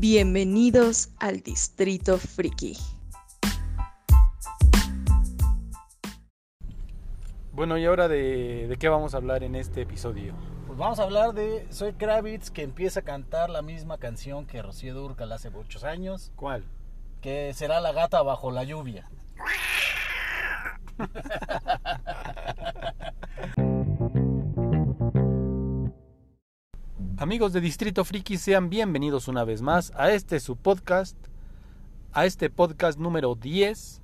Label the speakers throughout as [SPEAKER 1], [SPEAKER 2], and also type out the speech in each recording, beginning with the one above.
[SPEAKER 1] Bienvenidos al Distrito Friki.
[SPEAKER 2] Bueno, y ahora de, de qué vamos a hablar en este episodio.
[SPEAKER 3] Pues vamos a hablar de Soy Kravitz que empieza a cantar la misma canción que Rocío Durcal hace muchos años,
[SPEAKER 2] ¿Cuál?
[SPEAKER 3] que será La gata bajo la lluvia.
[SPEAKER 2] Amigos de Distrito Friki, sean bienvenidos una vez más a este su podcast, a este podcast número 10,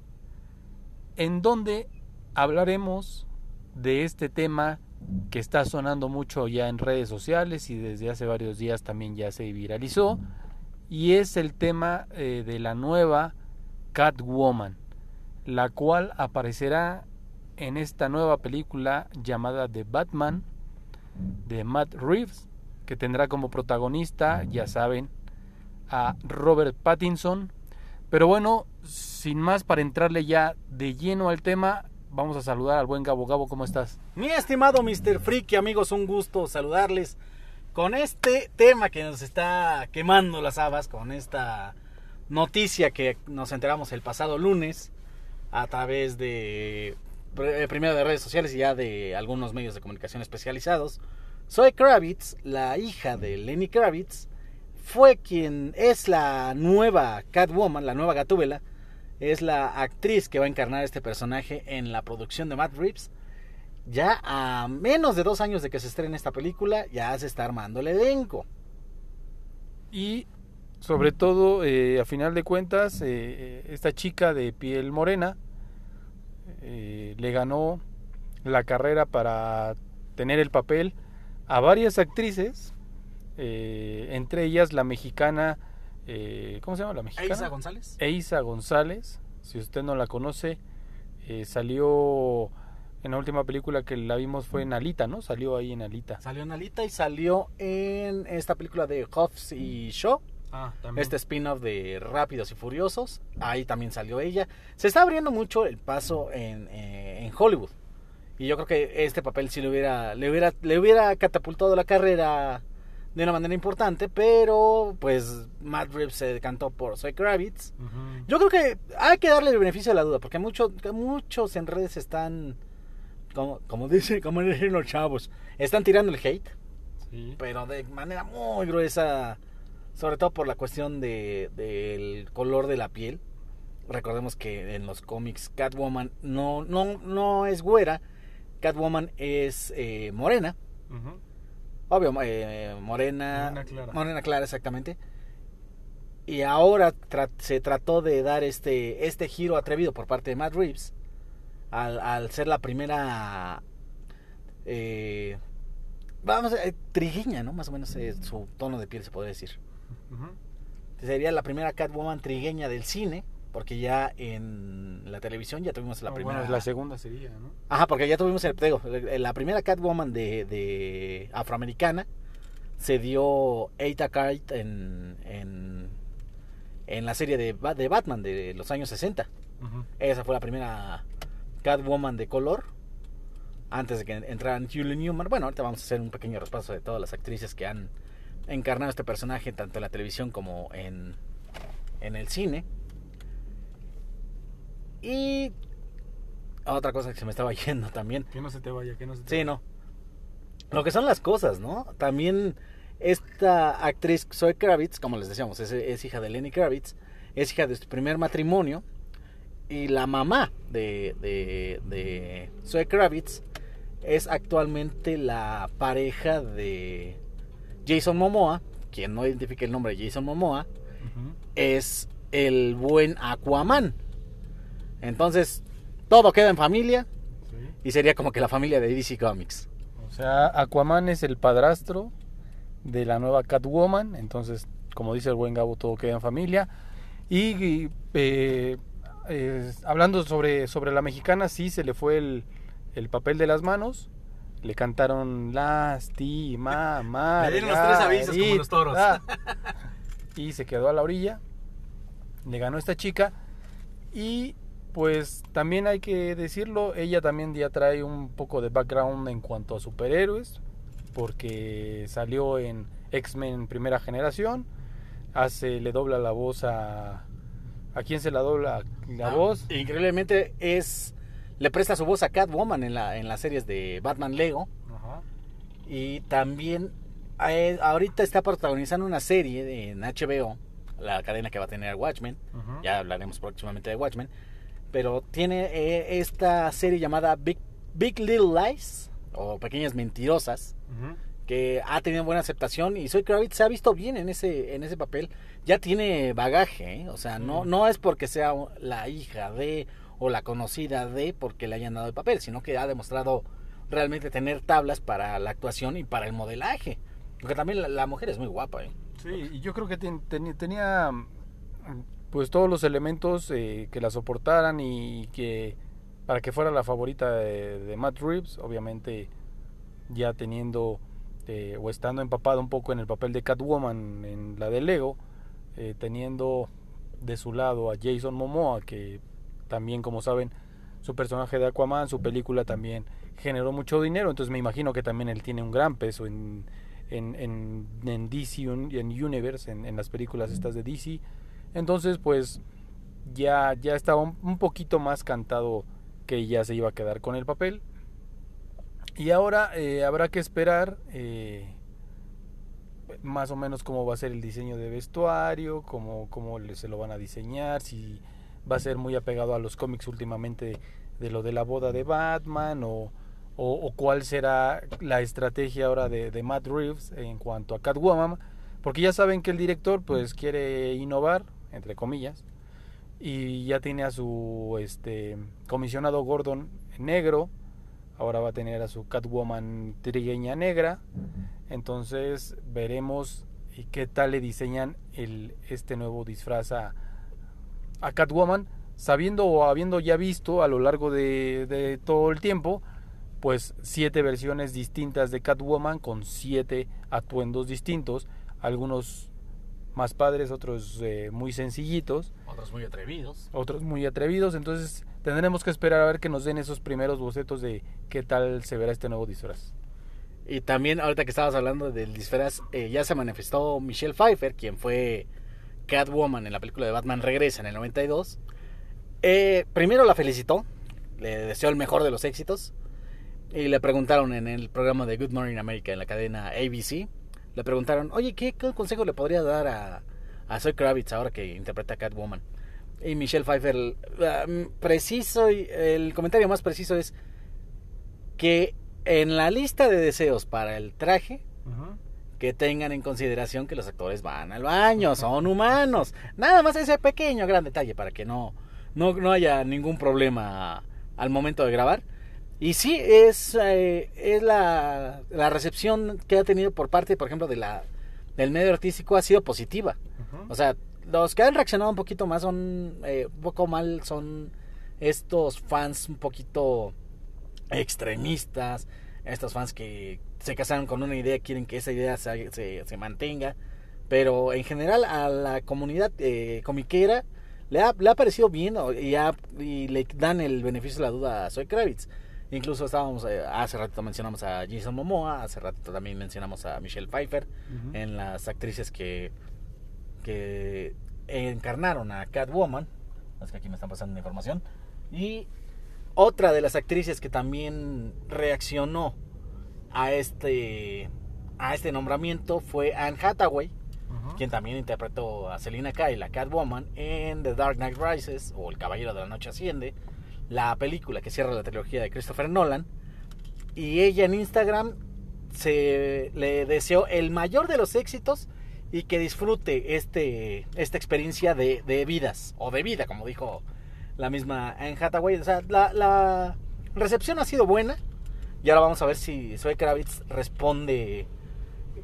[SPEAKER 2] en donde hablaremos de este tema que está sonando mucho ya en redes sociales y desde hace varios días también ya se viralizó, y es el tema eh, de la nueva Catwoman, la cual aparecerá en esta nueva película llamada The Batman de Matt Reeves, que tendrá como protagonista, ya saben, a Robert Pattinson. Pero bueno, sin más para entrarle ya de lleno al tema, vamos a saludar al buen Gabo. Gabo, ¿cómo estás?
[SPEAKER 3] Mi estimado Mr. Friki, amigos, un gusto saludarles con este tema que nos está quemando las habas, con esta noticia que nos enteramos el pasado lunes a través de eh, primero de redes sociales y ya de algunos medios de comunicación especializados. Zoe Kravitz, la hija de Lenny Kravitz, fue quien es la nueva Catwoman, la nueva Gatúbela, es la actriz que va a encarnar este personaje en la producción de Matt Reeves. Ya a menos de dos años de que se estrene esta película, ya se está armando el elenco.
[SPEAKER 2] Y sobre todo, eh, a final de cuentas, eh, esta chica de piel morena eh, le ganó la carrera para tener el papel a varias actrices, eh, entre ellas la mexicana, eh, ¿cómo se llama la mexicana?
[SPEAKER 3] Eiza González.
[SPEAKER 2] Eiza González, si usted no la conoce, eh, salió en la última película que la vimos fue en Alita, ¿no? Salió ahí en Alita.
[SPEAKER 3] Salió en Alita y salió en esta película de Hobbs y Shaw.
[SPEAKER 2] Ah,
[SPEAKER 3] Este spin-off de Rápidos y Furiosos. Ahí también salió ella. Se está abriendo mucho el paso en, eh, en Hollywood. Y yo creo que este papel sí le hubiera, le hubiera, le hubiera catapultado la carrera de una manera importante. Pero pues Matt Reeves se decantó por Zoe Kravitz. Yo creo que hay que darle el beneficio de la duda. Porque muchos, muchos en redes están, como, como, dice, como dicen los chavos, están tirando el hate
[SPEAKER 2] Sí.
[SPEAKER 3] pero de manera muy gruesa, sobre todo por la cuestión de, del color de la piel. Recordemos que en los cómics Catwoman no, no, no es güera, Catwoman es eh, morena, obvio, eh, morena,
[SPEAKER 2] Morena clara.
[SPEAKER 3] morena clara exactamente. Y ahora tra- se trató de dar este, este giro atrevido por parte de Matt Reeves al, al ser la primera eh, vamos a trigueña, ¿no? Más o menos es su tono de piel se podría decir. Sería la primera Catwoman trigueña del cine, porque ya en la televisión ya tuvimos la
[SPEAKER 2] Ah,
[SPEAKER 3] primera.
[SPEAKER 2] Bueno, la segunda sería, ¿no?
[SPEAKER 3] Ajá, porque ya tuvimos el te digo, la primera Catwoman de, de afroamericana se dio Eita Kite en, en, en la serie de, de Batman de los años 60.
[SPEAKER 2] Ujú.
[SPEAKER 3] Esa fue la primera Catwoman de color. Antes de que entraran Julie Newman. Bueno, ahorita vamos a hacer un pequeño repaso de todas las actrices que han encarnado este personaje tanto en la televisión como en, en el cine. Y otra cosa que se me estaba yendo también.
[SPEAKER 2] Que no se te vaya, que no se te
[SPEAKER 3] Sí, no. Lo que son las cosas, ¿no? También esta actriz Zoe Kravitz, como les decíamos, es, es hija de Lenny Kravitz, es hija de su primer matrimonio y la mamá de, de, de Zoe Kravitz es actualmente la pareja de Jason Momoa, quien no identifique el nombre de Jason Momoa, es el buen Aquaman. Entonces, todo queda en familia
[SPEAKER 2] Sí.
[SPEAKER 3] y sería como que la familia de DC Comics.
[SPEAKER 2] O sea, Aquaman es el padrastro de la nueva Catwoman, entonces, como dice el buen Gabo, todo queda en familia. Y, y, eh, eh, hablando sobre, sobre la mexicana, sí se le fue el, el papel de las manos. Le cantaron lástima,
[SPEAKER 3] Le dieron los tres avisos como los toros.
[SPEAKER 2] Y se quedó a la orilla. Le ganó esta chica. Y pues también hay que decirlo, ella también ya trae un poco de background en cuanto a superhéroes, porque salió en X-Men primera generación, hace, le dobla la voz a... ¿A quién se la dobla la
[SPEAKER 3] Ah,
[SPEAKER 2] voz?
[SPEAKER 3] Increíblemente es le presta su voz a Catwoman en la en las series de Batman Lego
[SPEAKER 2] Ajá.
[SPEAKER 3] y también eh, ahorita está protagonizando una serie en HBO, la cadena que va a tener Watchmen. Ya hablaremos próximamente de Watchmen, pero tiene eh, esta serie llamada Big Big Little Lies o Pequeñas Mentirosas que ha tenido buena aceptación y Zoe Kravitz se ha visto bien en ese en ese papel. Ya tiene bagaje, ¿eh? o sea, no no es porque sea la hija de o la conocida de porque le hayan dado el papel, sino que ha demostrado realmente tener tablas para la actuación y para el modelaje. Porque también la, la mujer es muy guapa, ¿eh?
[SPEAKER 2] Sí, y yo creo que ten- teni- tenía mm, pues todos los elementos eh, que la soportaran y que para que fuera la favorita de, Matt Reeves, obviamente ya teniendo eh, o estando empapada un poco en el papel de Catwoman en la de Lego, eh, teniendo de su lado a Jason Momoa, que también como saben su personaje de Aquaman, su película también generó mucho dinero, entonces me imagino que también él tiene un gran peso en, en, en, en DC en Universe, en, en las películas estas de DC. Entonces, pues ya, ya estaba un, poquito más cantado que ya se iba a quedar con el papel. Y ahora eh, habrá que esperar eh, más o menos cómo va a ser el diseño de vestuario, cómo, cómo se lo van a diseñar, si va a ser muy apegado a los cómics últimamente de lo de la boda de Batman o, o, o cuál será la estrategia ahora de, de Matt Reeves en cuanto a Catwoman, porque ya saben que el director pues quiere innovar, entre comillas, y ya tiene a su este comisionado Gordon negro, ahora va a tener a su Catwoman trigueña negra, entonces veremos y qué tal le diseñan el este nuevo disfraz a, a Catwoman, sabiendo o habiendo ya visto a lo largo de, de todo el tiempo, pues siete versiones distintas de Catwoman con siete atuendos distintos, algunos más padres, otros eh, muy sencillitos,
[SPEAKER 3] Otros muy atrevidos.
[SPEAKER 2] otros muy atrevidos, entonces tendremos que esperar a ver que nos den esos primeros bocetos de qué tal se verá este nuevo disfraz.
[SPEAKER 3] Y también, ahorita que estabas hablando del disfraz, eh, ya se manifestó Michelle Pfeiffer, quien fue Catwoman en la película de Batman Regresa en el 92. Eh, primero la felicitó, le deseó el mejor de los éxitos. Y le preguntaron en el programa de Good Morning America en la cadena ABC, le preguntaron, oye, ¿qué, qué consejo le podría dar a, a Zoe Kravitz ahora que interpreta a Catwoman? Y Michelle Pfeiffer, ah, preciso, y el comentario más preciso es que en la lista de deseos para el traje, que tengan en consideración que los actores van al baño, son humanos. Nada más ese pequeño gran detalle para que no, no, no haya ningún problema al momento de grabar. Y sí, es, eh, es la, la recepción que ha tenido por parte, por ejemplo, de la, del medio artístico ha sido positiva. O sea, los que han reaccionado un poquito más son eh, un poco mal, son estos fans un poquito extremistas, estos fans que se casaron con una idea, quieren que esa idea se, se, se mantenga, pero en general a la comunidad eh, comiquera le ha, le ha parecido bien y, ha- y le dan el beneficio de la duda a Zoe Kravitz. Incluso estábamos, eh, hace ratito mencionamos a Jason Momoa, hace ratito también mencionamos a Michelle Pfeiffer en las actrices que, que encarnaron a Catwoman. Es que aquí me están pasando la información. Y otra de las actrices que también reaccionó a este, a este nombramiento fue Anne Hathaway, quien también interpretó a Selina Kyle, la Catwoman, en The Dark Knight Rises o El Caballero de la Noche Asciende, la película que cierra la trilogía de Christopher Nolan. Y ella en Instagram se le deseó el mayor de los éxitos y que disfrute este, esta experiencia de, de vidas, o de vida, como dijo la misma Anne Hathaway. O sea, la, recepción ha sido buena. Y ahora vamos a ver si Zoe Kravitz responde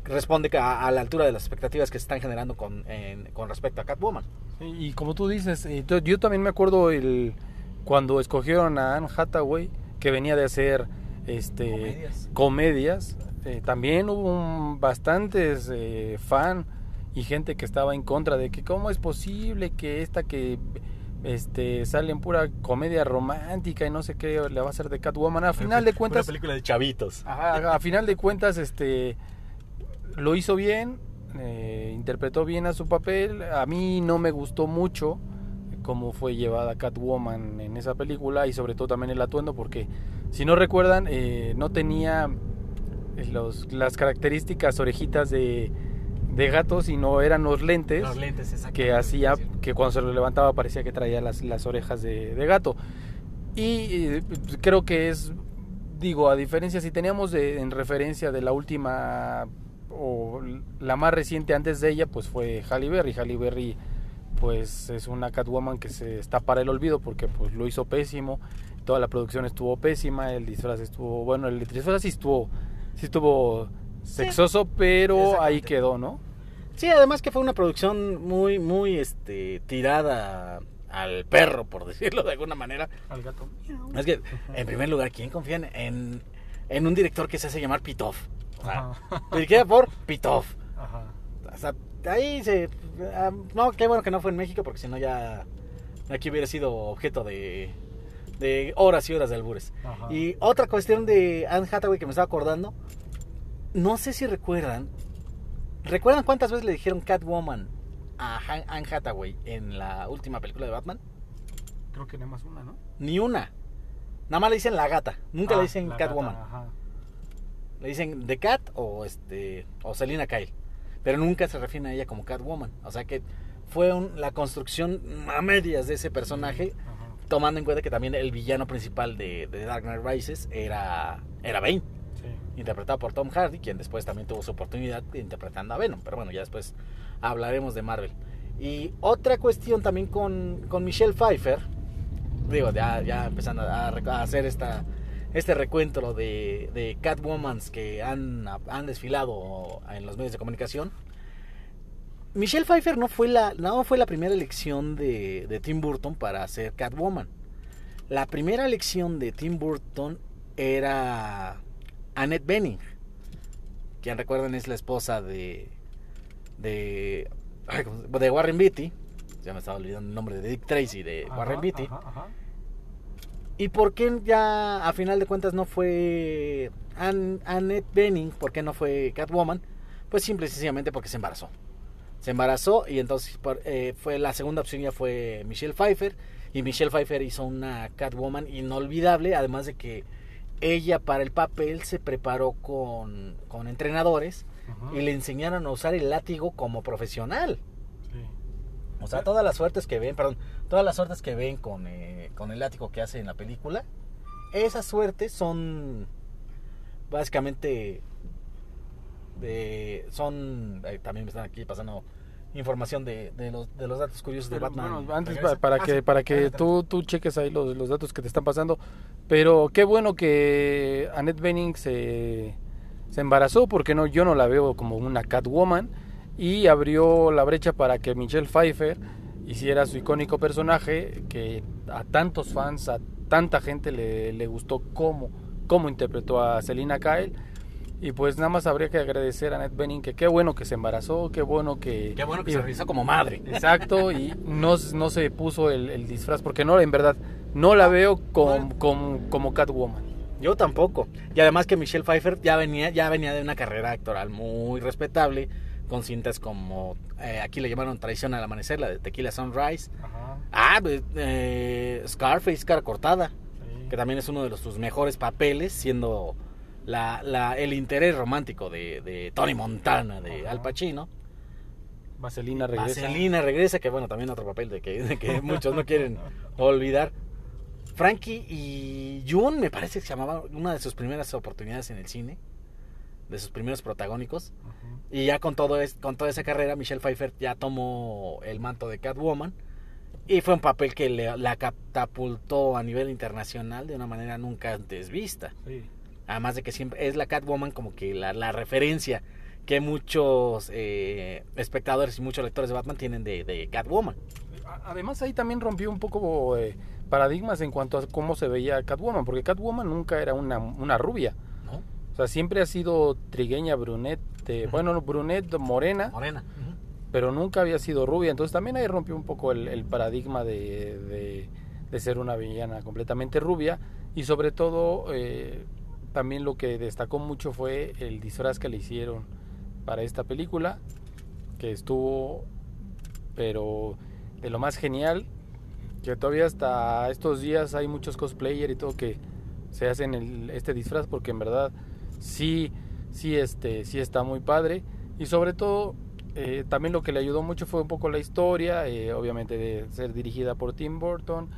[SPEAKER 3] responde a, la altura de las expectativas que se están generando con, con respecto a Catwoman.
[SPEAKER 2] Y como tú dices, eh, yo también me acuerdo el cuando escogieron a Anne Hathaway, que venía de hacer este
[SPEAKER 3] Comedias.
[SPEAKER 2] comedias, eh, también hubo un- bastantes eh, fan y gente que estaba en contra de que cómo es posible que esta que este sale en pura comedia romántica y no sé qué le va a hacer de Catwoman. A final de cuentas,
[SPEAKER 3] película de chavitos.
[SPEAKER 2] Ajá, a final de cuentas, este lo hizo bien, eh, interpretó bien a su papel. A mí no me gustó mucho cómo fue llevada Catwoman en esa película y sobre todo también el atuendo porque si no recuerdan eh, no tenía los, las características orejitas de, de gato sino eran los lentes,
[SPEAKER 3] Los lentes,
[SPEAKER 2] que hacía que cuando se lo levantaba parecía que traía las, las orejas de, de gato. Y eh, creo que es digo a diferencia si teníamos de- en referencia de la última o la más reciente antes de ella pues fue Halle Berry. Halle Berry pues es una Catwoman que se está para el olvido porque pues lo hizo pésimo. Toda la producción estuvo pésima el disfraz estuvo bueno el disfraz sí estuvo sí estuvo sexoso pero ahí quedó no
[SPEAKER 3] Sí, además que fue una producción muy, muy este, tirada al perro, por decirlo de alguna manera.
[SPEAKER 2] al gato.
[SPEAKER 3] Es que, en primer lugar, ¿quién confía en, en, en un director que se hace llamar Pitoff? O sea, dirigida por Pitoff. O sea, ahí se... ah, no, qué bueno que no fue en México, porque si no ya... Aquí hubiera sido objeto de, de horas y horas de albures. Y otra cuestión de Anne Hathaway que me estaba acordando. No sé si recuerdan. ¿Recuerdan cuántas veces le dijeron Catwoman a Han- Anne Hathaway en la última película de Batman?
[SPEAKER 2] creo que nada más una no
[SPEAKER 3] Ni una. Nada más le dicen la gata. Nunca
[SPEAKER 2] Ah,
[SPEAKER 3] le dicen
[SPEAKER 2] la
[SPEAKER 3] Catwoman.
[SPEAKER 2] gata, ajá.
[SPEAKER 3] Le dicen The Cat o este o Selina Kyle. Pero nunca se refieren a ella como Catwoman. O sea que fue un- la construcción a medias de ese personaje.
[SPEAKER 2] Ajá.
[SPEAKER 3] Tomando en cuenta que también el villano principal de, de Dark Knight Rises era, era Bane.
[SPEAKER 2] Sí.
[SPEAKER 3] interpretado por Tom Hardy, quien después también tuvo su oportunidad interpretando a Venom. Pero bueno, ya después hablaremos de Marvel. Y otra cuestión también con, con Michelle Pfeiffer, digo, ya, ya empezando a hacer esta, este recuento de, de Catwomans que han, han desfilado en los medios de comunicación. Michelle Pfeiffer no fue la, no fue la primera elección de, de Tim Burton para ser Catwoman. La primera elección de Tim Burton era Annette Bening, quien recuerden es la esposa de de, ay, ¿cómo se- de Warren Beatty. Ya me estaba olvidando el nombre de Dick Tracy de
[SPEAKER 2] Ajá,
[SPEAKER 3] Warren Beatty.
[SPEAKER 2] ajá, ajá.
[SPEAKER 3] ¿Y por qué ya a final de cuentas no fue Ann- Annette Bening? ¿Por qué no fue Catwoman? Pues simple y sencillamente porque se embarazó. Se embarazó y entonces por- eh, fue la segunda opción ya fue Michelle Pfeiffer. Y Michelle Pfeiffer hizo una Catwoman inolvidable, además de que ella para el papel se preparó con, con entrenadores
[SPEAKER 2] Ajá.
[SPEAKER 3] y le enseñaron a usar el látigo como profesional. O sea, todas las suertes que ven, perdón, todas las suertes que ven con, eh, con el látigo que hace en la película, esas suertes son básicamente de, son, eh, también me están aquí pasando información de, de los, de los datos curiosos de Batman.
[SPEAKER 2] bueno, antes pa- para
[SPEAKER 3] Ah,
[SPEAKER 2] que
[SPEAKER 3] sí,
[SPEAKER 2] para que tú, tú cheques ahí los, los datos que te están pasando pero qué bueno que Annette Bening se, se embarazó porque no yo no la veo como una Catwoman y abrió la brecha para que Michelle Pfeiffer hiciera su icónico personaje que a tantos fans a tanta gente le, le gustó cómo cómo interpretó a Selina Kyle y pues nada más habría que agradecer a Annette Bening que qué bueno que se embarazó qué bueno que
[SPEAKER 3] Qué bueno que
[SPEAKER 2] y-
[SPEAKER 3] se realizó como madre.
[SPEAKER 2] Exacto, y no, no se puso el, el disfraz, porque no, en verdad, no la veo como, como, como Catwoman.
[SPEAKER 3] Yo tampoco. Y además que Michelle Pfeiffer ya venía, ya venía de una carrera actoral muy respetable, con cintas como, eh, aquí le llamaron Traición al Amanecer, la de Tequila Sunrise. Ah, pues, eh, Scarface, cara cortada, que también es uno de los, sus mejores papeles, siendo la, la- el interés romántico de, de Tony Montana, de
[SPEAKER 2] Ajá.
[SPEAKER 3] Al Pacino.
[SPEAKER 2] Vaselina regresa.
[SPEAKER 3] Vaselina regresa, que bueno, también otro papel de que, de que muchos no quieren olvidar. Frankie y June, me parece que se llamaba una de sus primeras oportunidades en el cine, de sus primeros protagónicos. Y ya con, todo es, con toda esa carrera, Michelle Pfeiffer ya tomó el manto de Catwoman. Y fue un papel que le- la catapultó a nivel internacional de una manera nunca antes vista.
[SPEAKER 2] Sí.
[SPEAKER 3] Además de que siempre es la Catwoman como que la, la referencia que muchos eh, espectadores y muchos lectores de Batman tienen de, de Catwoman.
[SPEAKER 2] Además ahí también rompió un poco eh, paradigmas en cuanto a cómo se veía Catwoman, porque Catwoman nunca era una, una rubia. O sea, siempre ha sido trigueña, brunette, bueno, brunette, morena,
[SPEAKER 3] Morena.
[SPEAKER 2] pero nunca había sido rubia. Entonces también ahí rompió un poco el, el paradigma de, de- de ser una villana completamente rubia. Y sobre todo, eh, también lo que destacó mucho fue el disfraz que le hicieron para esta película. que estuvo, pero de lo más genial, que todavía hasta estos días hay muchos cosplayer y todo que se hacen el, este disfraz porque en verdad sí, sí, este, sí está muy padre. Y sobre todo eh, también lo que le ayudó mucho fue un poco la historia, eh, obviamente de ser dirigida por Tim Burton,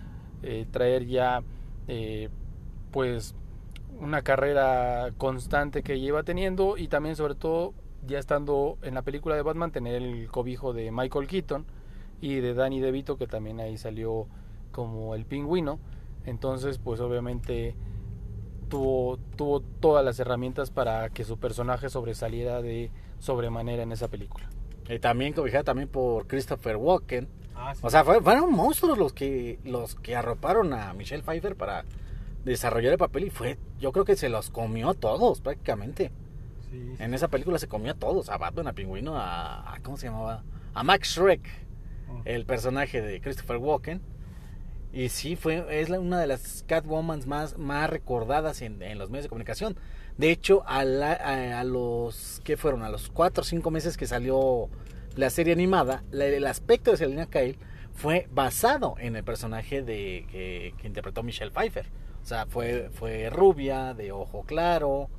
[SPEAKER 2] eh, traer ya pues una carrera constante que lleva teniendo y también sobre todo ya estando en la película de Batman tener el cobijo de Michael Keaton y de Danny DeVito que también ahí salió como el pingüino. Entonces pues obviamente tuvo, tuvo todas las herramientas para que su personaje sobresaliera de sobremanera en esa película
[SPEAKER 3] y también cobijada también por Christopher Walken ah, o sea fueron monstruos los que los que arroparon a Michelle Pfeiffer para desarrollar el papel y fue, yo creo que se los comió a todos prácticamente. En esa película se comió a todos, a Batman, a Pingüino, a, ¿cómo se llamaba? A Max Shrek, oh. el personaje de Christopher Walken. Y sí, fue, es una de las Catwomans más, más recordadas en, los medios de comunicación. De hecho, a, a, los, ¿qué fueron? A los cuatro o cinco meses que salió la serie animada, el aspecto de Selina Kyle fue basado en el personaje de, que, que interpretó Michelle Pfeiffer. O sea, fue, fue rubia, de ojo claro,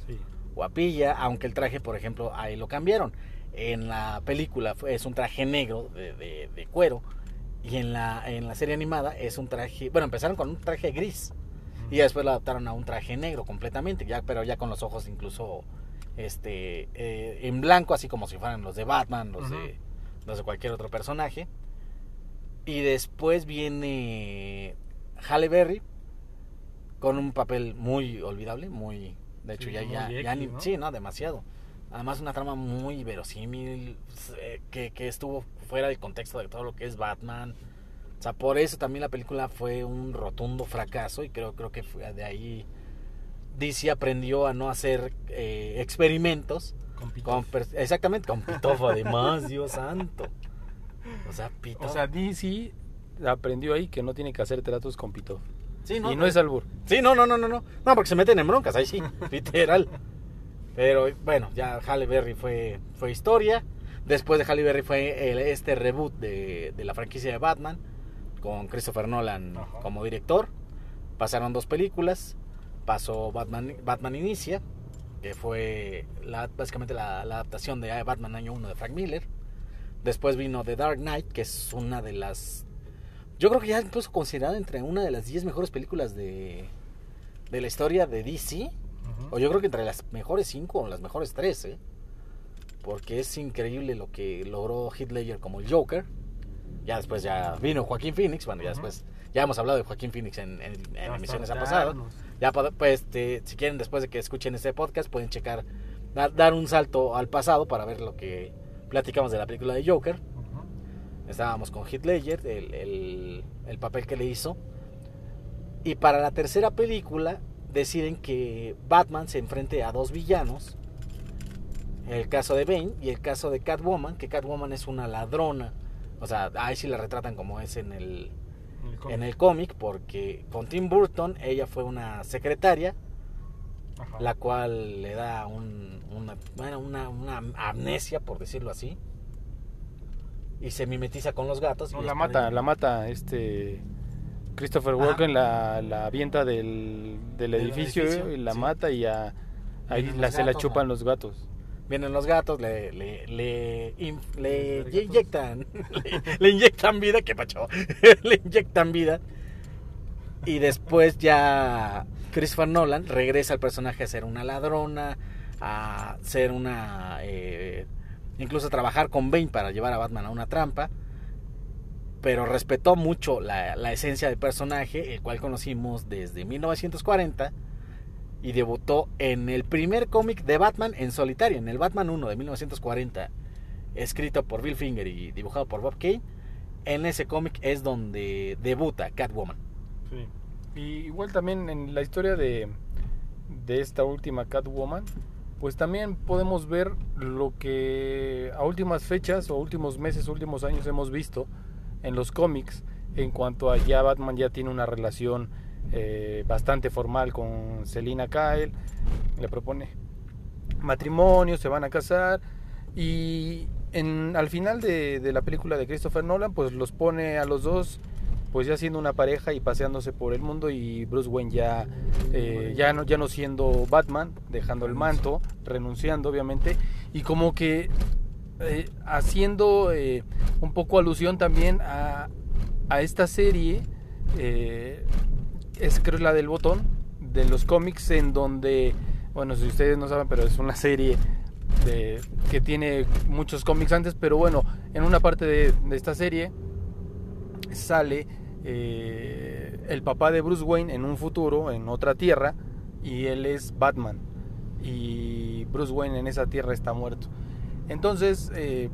[SPEAKER 3] guapilla, aunque el traje, por ejemplo, ahí lo cambiaron. En la película es un traje negro de, cuero y en la, en la serie animada es un traje, bueno, empezaron con un traje gris y después lo adaptaron a un traje negro completamente, ya, pero ya con los ojos incluso este eh, en blanco, así como si fueran los de Batman, los, de, los de cualquier otro personaje. Y después viene Halle Berry, con un papel muy olvidable, muy de hecho ya ya, ya ni, sí, no, demasiado. Además una trama muy verosímil eh, que, que estuvo fuera del contexto de todo lo que es Batman. O sea, por eso también la película fue un rotundo fracaso y creo creo que fue de ahí DC aprendió a no hacer eh, experimentos con, exactamente con Pitof además, Dios santo.
[SPEAKER 2] O sea, Pitof. O sea, DC aprendió ahí que no tiene que hacer tratos con Pitof y no es albur.
[SPEAKER 3] Sí, no, no, no, no, no. No, porque se meten en broncas, ahí sí, literal. Pero bueno, ya Halle Berry fue, fue historia. Después de Halle Berry fue el, este reboot de, de, la franquicia de Batman, con Christopher Nolan como director. Pasaron dos películas. Pasó Batman, Batman Inicia, que fue la, básicamente la, la, adaptación de Batman Año 1 de Frank Miller. Después vino The Dark Knight, que es una de las yo creo que ya incluso considerada entre una de las 10 mejores películas de, de la historia de DC. O yo creo que entre las mejores 5 o las mejores 3, ¿eh? Porque es increíble lo que logró Heath Ledger como el Joker. Ya después ya vino Joaquín Phoenix. Bueno, ya después ya hemos hablado de Joaquín Phoenix en, emisiones a pasado. Ya pues este, si quieren después de que escuchen este podcast pueden checar dar un salto al pasado para ver lo que platicamos de la película de Joker Estábamos con Heath Ledger, el, el, papel que le hizo. Y para la tercera película deciden que Batman se enfrente a dos villanos. El caso de Bane y el caso de Catwoman, que Catwoman es una ladrona. O sea, ahí sí la retratan como es en el, en el cómic, porque con Tim Burton ella fue una secretaria, la cual le da un, una, bueno, una, una amnesia, por decirlo así y se mimetiza con los gatos.
[SPEAKER 2] No, la mata, la mata este Christopher Walken, la, la avienta del, del edificio, y la mata y ahí la, se la chupan los gatos.
[SPEAKER 3] Vienen los gatos, le, le, le, le inyectan, le, inyectan vida, que pacho, le inyectan vida. Y después ya Christopher Nolan regresa al personaje a ser una ladrona, a ser una eh, incluso trabajar con Bane para llevar a Batman a una trampa, pero respetó mucho la, esencia del personaje, el cual conocimos desde 1940 y debutó en el primer cómic de Batman en solitario, en el Batman 1 de 1940, escrito por Bill Finger y dibujado por Bob Kane. En ese cómic es donde debuta Catwoman.
[SPEAKER 2] Sí. Y igual también en la historia de, de esta última Catwoman, pues también podemos ver lo que a últimas fechas o últimos meses, últimos años hemos visto en los cómics en cuanto a ya Batman ya tiene una relación eh, bastante formal con Selina Kyle, le propone matrimonio, se van a casar y en, al final de, de la película de Christopher Nolan, pues los pone a los dos pues ya siendo una pareja y paseándose por el mundo y Bruce Wayne ya, eh, ya, no, ya no siendo Batman, dejando el manto, renunciando obviamente, y como que eh, haciendo eh, un poco alusión también a, a esta serie, es creo la del botón, de los cómics en donde, bueno, si ustedes no saben, pero es una serie de, que tiene muchos cómics antes, pero bueno, en una parte de, esta serie sale eh, el papá de Bruce Wayne en un futuro, en otra tierra, y él es Batman. Y Bruce Wayne en esa tierra está muerto. Entonces, eh,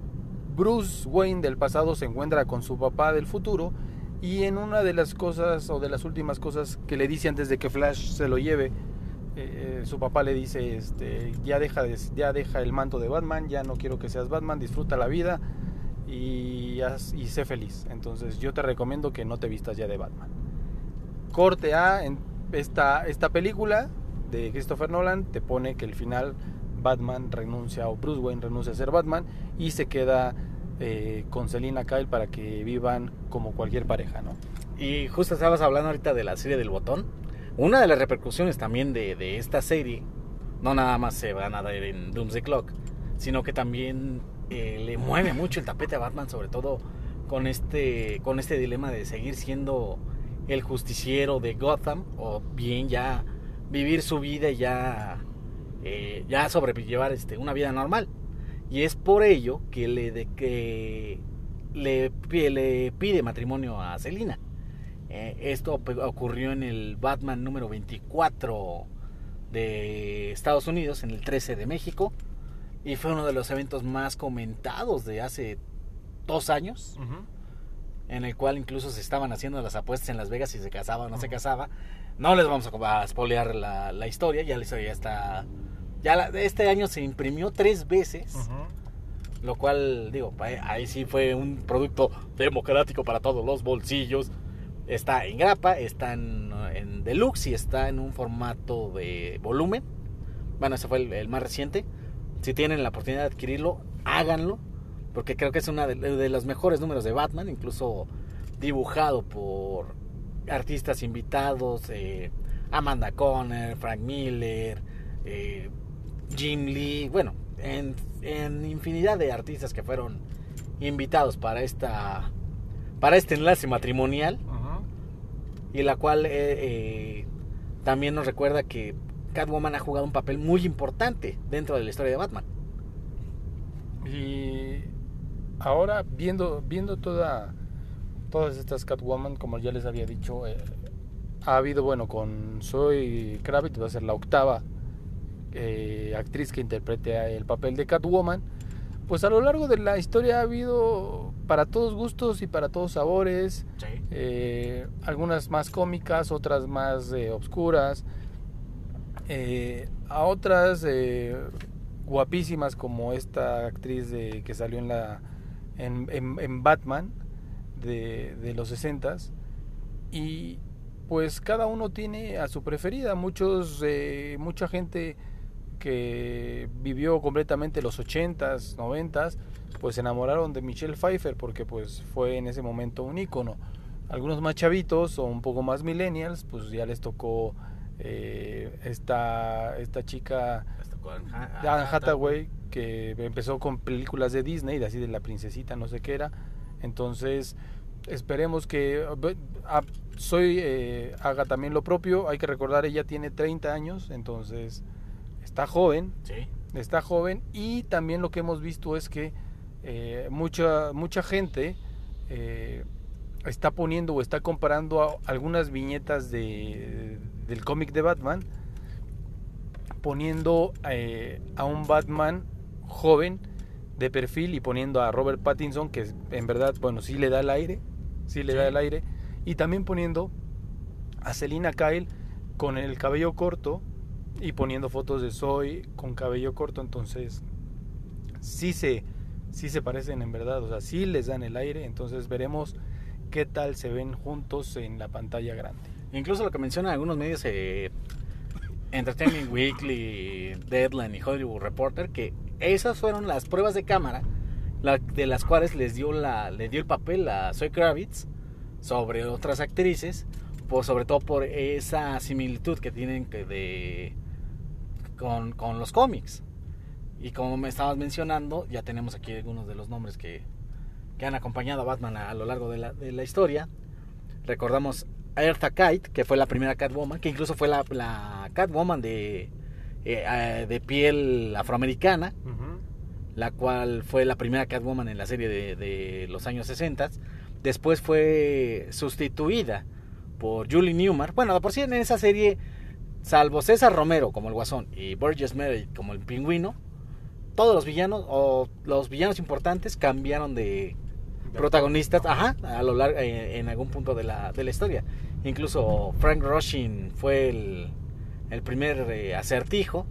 [SPEAKER 2] Bruce Wayne del pasado se encuentra con su papá del futuro y en una de las cosas o de las últimas cosas que le dice antes de que Flash se lo lleve, eh, su papá le dice, este, ya deja, ya deja el manto de Batman, ya no quiero que seas Batman, disfruta la vida y, y sé feliz. Entonces yo te recomiendo que no te vistas ya de Batman. Corte A, en esta, esta película de Christopher Nolan te pone que el final Batman renuncia o Bruce Wayne renuncia a ser Batman y se queda eh, con Selina Kyle para que vivan como cualquier pareja, ¿no?
[SPEAKER 3] Y justo estabas hablando ahorita de la serie del botón. Una de las repercusiones también de, de esta serie, no nada más se van a dar en Doomsday Clock, sino que también eh, le mueve mucho el tapete a Batman, sobre todo con este, con este dilema de seguir siendo el justiciero de Gotham o bien ya vivir su vida ya, eh, ya sobrellevar este, una vida normal. Y es por ello que le, de, que le, le pide matrimonio a Selina. Eh, esto ocurrió en el Batman número 24 de Estados Unidos, en el 13 de México. Y fue uno de los eventos más comentados de hace dos años. En el cual incluso se estaban haciendo las apuestas en Las Vegas si se casaba o no se casaba. No les vamos a, spoilear la, la, historia. Ya la historia ya está. Ya este año se imprimió tres veces. Lo cual, digo, ahí sí fue un producto democrático para todos los bolsillos. Está en grapa, está en, en deluxe y está en un formato de volumen. Bueno, ese fue el más reciente si tienen la oportunidad de adquirirlo, háganlo, porque creo que es uno de, los mejores números de Batman, incluso dibujado por artistas invitados, eh, Amanda Conner, Frank Miller, eh, Jim Lee, bueno, en, infinidad de artistas que fueron invitados para esta para este enlace matrimonial y la cual eh, también nos recuerda que Catwoman ha jugado un papel muy importante dentro de la historia de Batman.
[SPEAKER 2] Y ahora viendo viendo toda todas estas Catwoman, como ya les había dicho, eh, ha habido bueno con Zoe Kravitz va a ser la octava eh, actriz que interprete el papel de Catwoman. Pues a lo largo de la historia ha habido para todos gustos y para todos sabores. Eh, algunas más cómicas, otras más obscuras. A otras guapísimas como esta actriz de, que salió en la en, Batman de, de los 60 y pues cada uno tiene a su preferida muchos eh, mucha gente que vivió completamente los 80s 90s pues se enamoraron de Michelle Pfeiffer porque pues fue en ese momento un ícono algunos más chavitos o un poco más millennials pues ya les tocó eh, esta, esta chica Anne Hathaway que empezó con películas de Disney, así de la princesita, no sé qué era. Entonces, esperemos que soy eh, haga también lo propio. Hay que recordar, ella tiene 30 años, entonces está joven. Está joven y también lo que hemos visto es que eh, mucha mucha gente eh, está poniendo o está comparando algunas viñetas de, del cómic de Batman, poniendo eh, a un Batman joven de perfil y poniendo a Robert Pattinson, que en verdad, bueno, sí le da el aire, sí le da el aire, y también poniendo a Selina Kyle con el cabello corto y poniendo fotos de Zoe con cabello corto, entonces sí se, sí se parecen en verdad, o sea, sí les dan el aire, entonces veremos qué tal se ven juntos en la pantalla grande.
[SPEAKER 3] Incluso lo que mencionan algunos medios, eh, Entertainment Weekly, Deadline y Hollywood Reporter, que esas fueron las pruebas de cámara de las cuales les dio, la, le dio el papel a Zoe Kravitz sobre otras actrices, sobre todo por esa similitud que tienen con, con los cómics. Y como me estabas mencionando, ya tenemos aquí algunos de los nombres que, que han acompañado a Batman a, a lo largo de la, de la, historia. Recordamos a Eartha Kite, que fue la primera Catwoman, que incluso fue la, la Catwoman de, eh, de piel afroamericana, uh -huh. la cual fue la primera Catwoman en la serie de, de los años 60. Después fue sustituida por Julie Newmar. Bueno, por sí en esa serie, salvo César Romero como el Guasón y Burgess Meredith como el Pingüino, todos los villanos o los villanos importantes cambiaron de, de protagonistas ajá, a lo largo eh, en algún punto de la, de la historia. Incluso Frank Rushin fue el, el primer eh, acertijo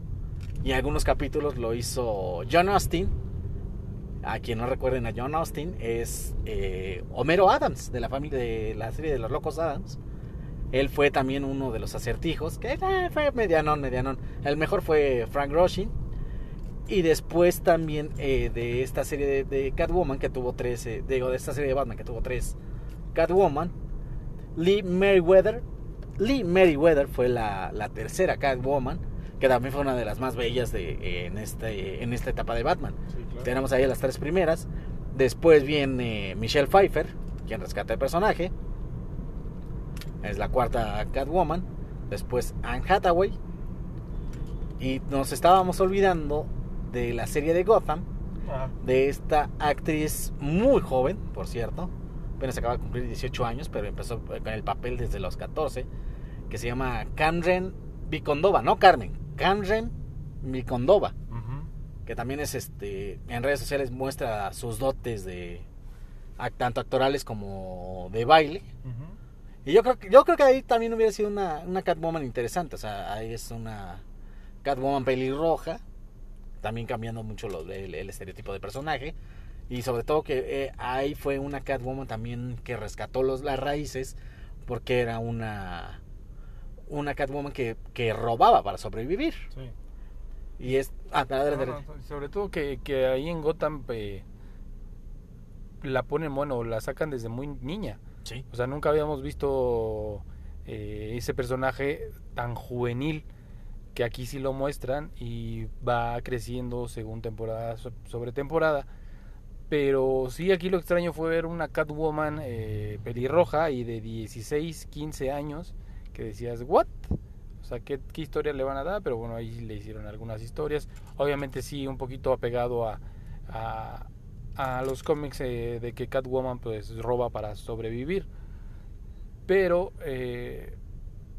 [SPEAKER 3] y en algunos capítulos lo hizo John Austin. A quien no recuerden a John Austin es eh, Homero Adams de la familia de la serie de los locos Adams. Él fue también uno de los acertijos que eh, fue medianón, medianón. El mejor fue Frank Rushin y después también de esta serie de, Catwoman que tuvo tres, digo, de esta serie de Batman que tuvo tres Catwoman, Lee Merriweather. Lee Merriweather fue la, la tercera Catwoman, que también fue una de las más bellas de, en, este, en esta etapa de Batman. Sí, claro. Tenemos ahí las tres primeras. Después viene Michelle Pfeiffer, quien rescata el personaje. Es la cuarta Catwoman. Después Anne Hathaway. Y nos estábamos olvidando de la serie de Gotham, Ajá. de esta actriz muy joven, por cierto, apenas acaba de cumplir 18 años, pero empezó con el papel desde los 14, que se llama Kamren Vicondova, no Carmen, Kamren Vicondova, uh -huh. que también es este en redes sociales muestra sus dotes de tanto actorales como de baile. Uh -huh. Y yo creo que yo creo que ahí también hubiera sido una, una Catwoman interesante, o sea, ahí es una Catwoman pelirroja, también cambiando mucho el, estereotipo de personaje y sobre todo que eh, ahí fue una Catwoman también que rescató los, las raíces porque era una una Catwoman que, que robaba para sobrevivir
[SPEAKER 2] sí.
[SPEAKER 3] y es ah,
[SPEAKER 2] no, no, sobre todo que, que ahí en Gotham eh, la ponen bueno la sacan desde muy niña
[SPEAKER 3] sí.
[SPEAKER 2] o sea nunca habíamos visto eh, ese personaje tan juvenil que aquí sí lo muestran y va creciendo según temporada sobre temporada. Pero sí, aquí lo extraño fue ver una Catwoman eh, pelirroja y de 16, 15 años decías, ¿what? O sea, ¿qué, ¿qué, historia le van a dar? Pero bueno, ahí le hicieron algunas historias. Obviamente sí, un poquito apegado a, a, a los cómics eh, de que Catwoman pues roba para sobrevivir. Pero, eh,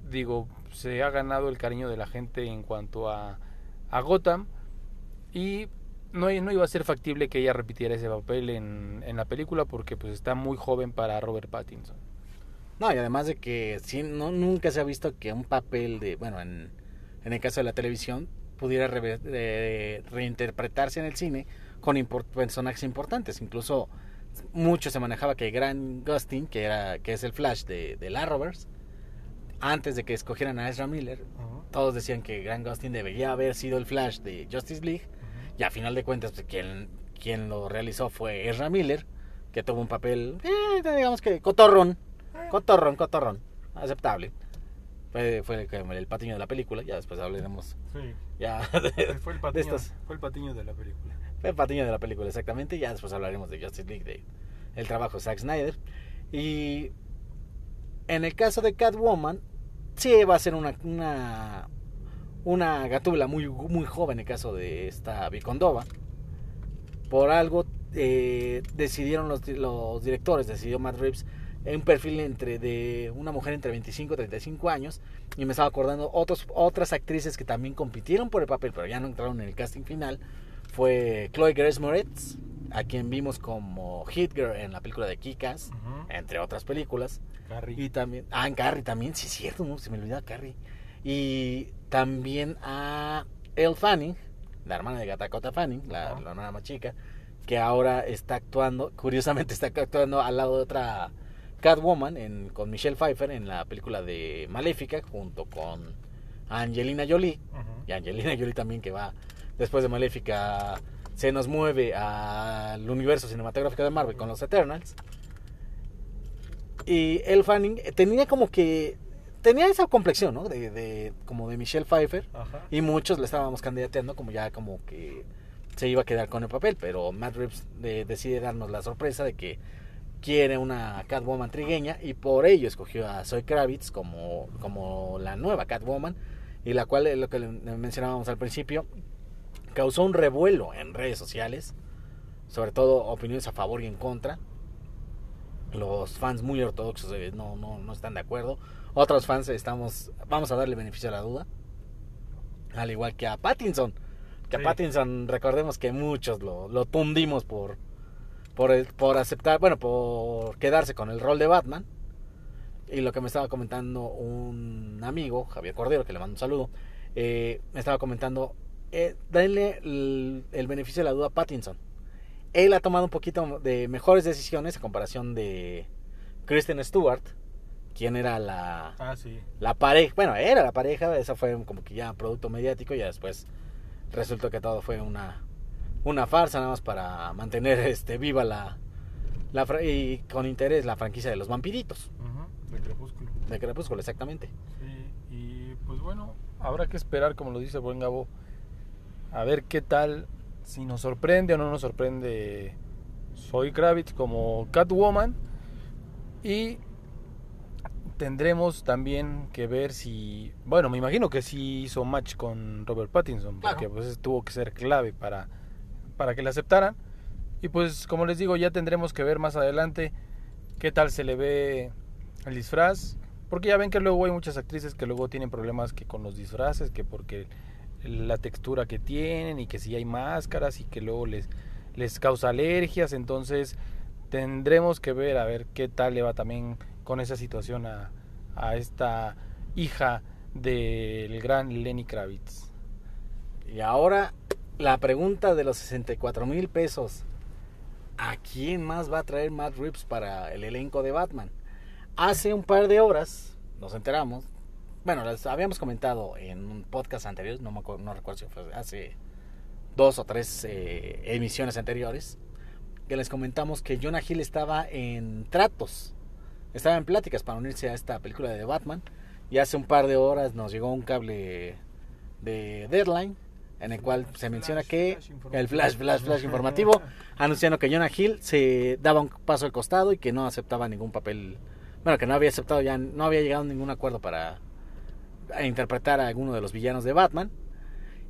[SPEAKER 2] digo, se ha ganado el cariño de la gente en cuanto a, a Gotham y no, no, iba a ser factible que ella repitiera ese papel en, en, la película porque pues está muy joven para Robert Pattinson.
[SPEAKER 3] No, y además de que sí, no, nunca se ha visto que un papel de, bueno, en, en el caso de la televisión, pudiera re, re, reinterpretarse en el cine con import, personajes importantes. Incluso mucho se manejaba que Grant Gustin, que, era, que es el Flash de, de la Roberts, antes de que escogieran a Ezra Miller, uh -huh. todos decían que Grant Gustin debería haber sido el Flash de Justice League. Uh -huh. Y a final de cuentas, pues, quien, quien lo realizó fue Ezra Miller, que tuvo un papel, eh, digamos que cotorrón, cotorrón, cotorrón, aceptable. Fue, fue el, patiño de la película, ya después hablaremos.
[SPEAKER 2] Sí.
[SPEAKER 3] Ya
[SPEAKER 2] de, fue, el patiño, de estos. fue el patiño de la película.
[SPEAKER 3] Fue el patiño de la película, exactamente. Ya después hablaremos de Justice League, de el trabajo de Zack Snyder. Y en el caso de Catwoman, sí va a ser una, una, una gatula muy, muy joven en el caso de esta Vicondova. Por algo eh, decidieron los, los, directores, decidió Matt Reeves un perfil entre de una mujer entre 25 y 35 años y me estaba acordando otros, otras actrices que también compitieron por el papel pero ya no entraron en el casting final fue Chloe Grace Moretz a quien vimos como Hit Girl en la película de Kikas uh -huh. entre otras películas
[SPEAKER 2] Carrie.
[SPEAKER 3] Y también, ah, en Carrie también, sí es cierto, no, se me olvidaba Carrie. Y también a Elle Fanning, la hermana de Gatakota Fanning, la, la hermana más chica, que ahora está actuando, curiosamente está actuando al lado de otra Catwoman en, con Michelle Pfeiffer en la película de Maléfica, junto con Angelina Jolie. Uh -huh. Y Angelina Jolie también que va, después de Maléfica, se nos mueve al universo cinematográfico de Marvel con los Eternals. Y El Fanning tenía como que tenía esa complexión, ¿no? De, de como de Michelle Pfeiffer
[SPEAKER 2] Ajá.
[SPEAKER 3] y muchos le estábamos candidateando como ya como que se iba a quedar con el papel, pero Matt Reeves de- decide darnos la sorpresa de que quiere una Catwoman trigueña y por ello escogió a Zoe Kravitz como, como la nueva Catwoman y la cual, es lo que mencionábamos al principio, causó un revuelo en redes sociales, sobre todo opiniones a favor y en contra. Los fans muy ortodoxos eh, no, no, no están de acuerdo. Otros fans estamos, vamos a darle beneficio a la duda. Al igual que a Pattinson. Que
[SPEAKER 2] Sí.
[SPEAKER 3] a Pattinson, recordemos que muchos lo, lo tundimos por, por, el- por aceptar, bueno, por quedarse con el rol de Batman. Y lo que me estaba comentando un amigo, Javier Cordero, que le mando un saludo, eh, me estaba comentando, eh, denle el, el beneficio de la duda a Pattinson. Él ha tomado un poquito de mejores decisiones a comparación de Kristen Stewart, quien era la,
[SPEAKER 2] Ah, sí.
[SPEAKER 3] la pareja, bueno, era la pareja, esa fue como que ya producto mediático, y ya después resultó que todo fue una, una farsa nada más para mantener este viva la, la y con interés la franquicia de los vampiritos,
[SPEAKER 2] de Crepúsculo.
[SPEAKER 3] de Crepúsculo, exactamente.
[SPEAKER 2] Sí, y pues bueno, habrá que esperar, como lo dice el buen Gabo, a ver qué tal, si nos sorprende o no nos sorprende Soy Kravitz como Catwoman. Y tendremos también que ver si, bueno, me imagino que sí hizo match con Robert Pattinson,
[SPEAKER 3] Claro.
[SPEAKER 2] porque pues tuvo que ser clave para, para que le aceptaran. Y pues como les digo, ya tendremos que ver más adelante qué tal se le ve el disfraz. Porque ya ven que luego hay muchas actrices que luego tienen problemas que con los disfraces, que porque la textura que tienen y que si hay máscaras y que luego les, les causa alergias. Entonces tendremos que ver a ver qué tal le va también con esa situación a, a esta hija del gran Lenny Kravitz.
[SPEAKER 3] Y ahora la pregunta de los 64 mil pesos. ¿A quién más va a traer Matt Reeves para el elenco de Batman? Hace un par de horas nos enteramos, bueno, les habíamos comentado en un podcast anterior, no, me acuerdo, no recuerdo si fue hace dos o tres eh, emisiones anteriores, que les comentamos que Jonah Hill estaba en tratos, estaba en pláticas para unirse a esta película de Batman. Y hace un par de horas nos llegó un cable de Deadline en el cual se menciona que el flash, flash, flash informativo anunciando que Jonah Hill se daba un paso al costado y que no aceptaba ningún papel, bueno, que no había aceptado ya, no había llegado a ningún acuerdo para interpretar a alguno de los villanos de Batman.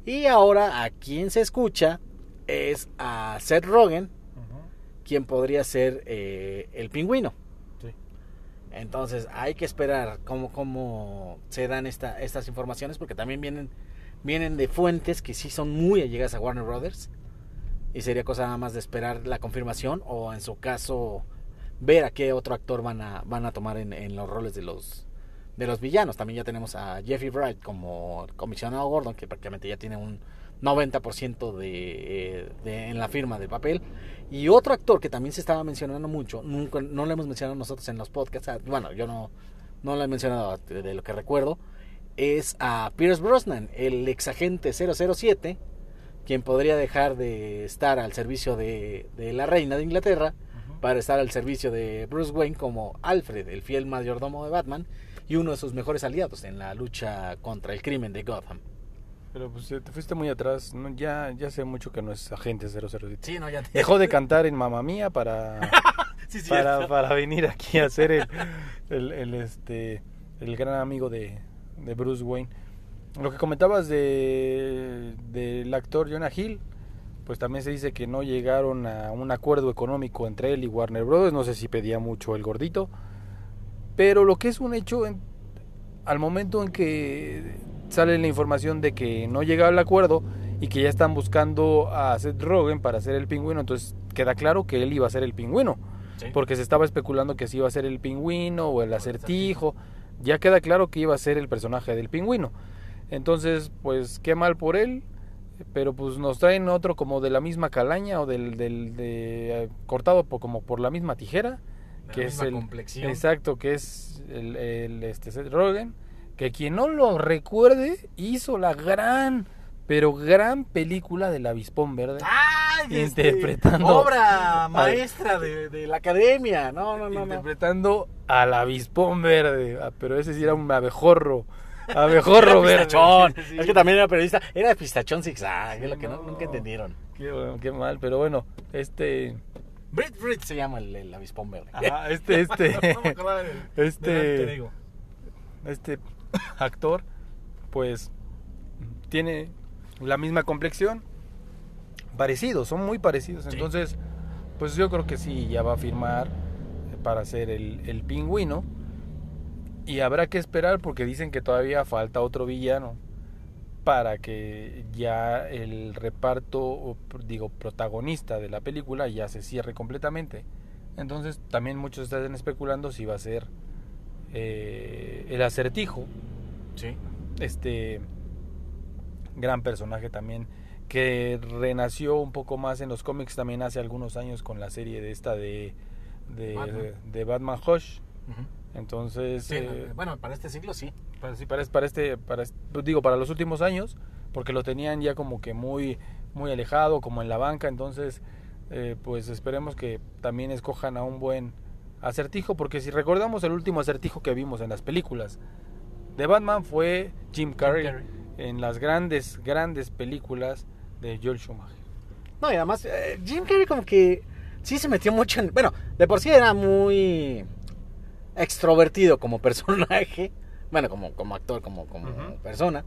[SPEAKER 3] Y ahora a quien se escucha es a Seth Rogen, quien podría ser eh, el pingüino. Entonces hay que esperar cómo, cómo se dan esta, estas informaciones porque también vienen, vienen de fuentes que sí son muy allegadas a Warner Brothers y sería cosa nada más de esperar la confirmación o en su caso ver a qué otro actor van a, van a tomar en, los roles de los de los villanos. También ya tenemos a Jeffrey Wright como comisionado Gordon que prácticamente ya tiene un 90% de, eh, de, en la firma del papel. Y otro actor que también se estaba mencionando mucho, nunca, no lo hemos mencionado nosotros en los podcasts, ah, bueno, yo no, no lo he mencionado de, de lo que recuerdo, es a Pierce Brosnan, el ex agente 007, quien podría dejar de estar al servicio de, de la reina de Inglaterra para estar al servicio de Bruce Wayne como Alfred, el fiel mayordomo de Batman y uno de sus mejores aliados en la lucha contra el crimen de Gotham.
[SPEAKER 2] Pero pues te fuiste muy atrás. No, ya, ya sé mucho que no es agente 007.
[SPEAKER 3] Sí, no, ya te...
[SPEAKER 2] Dejó de cantar en Mamma Mía para,
[SPEAKER 3] sí,
[SPEAKER 2] para, para venir aquí a ser el, el, el, este, el gran amigo de, de Bruce Wayne. Lo que comentabas de del actor Jonah Hill, pues también se dice que no llegaron a un acuerdo económico entre él y Warner Brothers. No sé si pedía mucho el gordito. Pero lo que es un hecho, en- al momento en que sale la información de que no llega al acuerdo y que ya están buscando a Seth Rogen para hacer el pingüino, entonces queda claro que él iba a ser el pingüino,
[SPEAKER 3] Sí.
[SPEAKER 2] porque se estaba especulando que si iba a ser el pingüino o el acertijo, ya queda claro que iba a ser el personaje del pingüino. Entonces, pues qué mal por él, pero pues nos traen otro como de la misma calaña o del, del de, eh, cortado por, como por la misma tijera,
[SPEAKER 3] De
[SPEAKER 2] que
[SPEAKER 3] la
[SPEAKER 2] es
[SPEAKER 3] misma
[SPEAKER 2] el
[SPEAKER 3] complexión.
[SPEAKER 2] exacto, que es el, el, este Seth Rogen, que quien no lo recuerde hizo la gran pero gran película del avispón verde.
[SPEAKER 3] ¡Ah! Ay, este,
[SPEAKER 2] Interpretando
[SPEAKER 3] obra maestra de, de la academia. No, no, no, no.
[SPEAKER 2] interpretando al avispón verde. Ah, Pero ese sí era un abejorro. Abejorro verde.
[SPEAKER 3] pistachón.
[SPEAKER 2] Sí.
[SPEAKER 3] Es que también era periodista. Era pistachón zigzag, es lo que no- nunca entendieron.
[SPEAKER 2] Qué, bueno, qué mal, pero bueno, este.
[SPEAKER 3] Brit Brit se llama el, el avispón verde.
[SPEAKER 2] Ajá, este, este.
[SPEAKER 3] No me acordaba del-
[SPEAKER 2] Este-
[SPEAKER 3] del
[SPEAKER 2] este actor, pues tiene la misma complexión, parecidos, son muy parecidos.
[SPEAKER 3] Sí.
[SPEAKER 2] Entonces, pues yo creo que sí, ya va a firmar para ser el, el pingüino. Y habrá que esperar porque dicen que todavía falta otro villano para que ya el reparto, digo, protagonista de la película ya se cierre completamente. Entonces también muchos están especulando si va a ser eh, el acertijo,
[SPEAKER 3] Sí.
[SPEAKER 2] este gran personaje también que renació un poco más en los cómics también hace algunos años con la serie de esta de de
[SPEAKER 3] Batman.
[SPEAKER 2] de Batman Hush. Entonces,
[SPEAKER 3] Sí,
[SPEAKER 2] eh,
[SPEAKER 3] bueno, para este siglo sí.
[SPEAKER 2] para, sí, para, para este, para pues digo, para los últimos años, porque lo tenían ya como que muy, muy alejado, como en la banca, entonces, eh, pues esperemos que también escojan a un buen acertijo, porque si recordamos el último acertijo que vimos en las películas de Batman fue Jim Carrey,
[SPEAKER 3] Carrey.
[SPEAKER 2] En las grandes, grandes películas de Joel Schumacher.
[SPEAKER 3] No, y además, eh, Jim Carrey como que sí se metió mucho en... Bueno, de por sí era muy extrovertido como personaje. Bueno, como, como actor, como, como persona.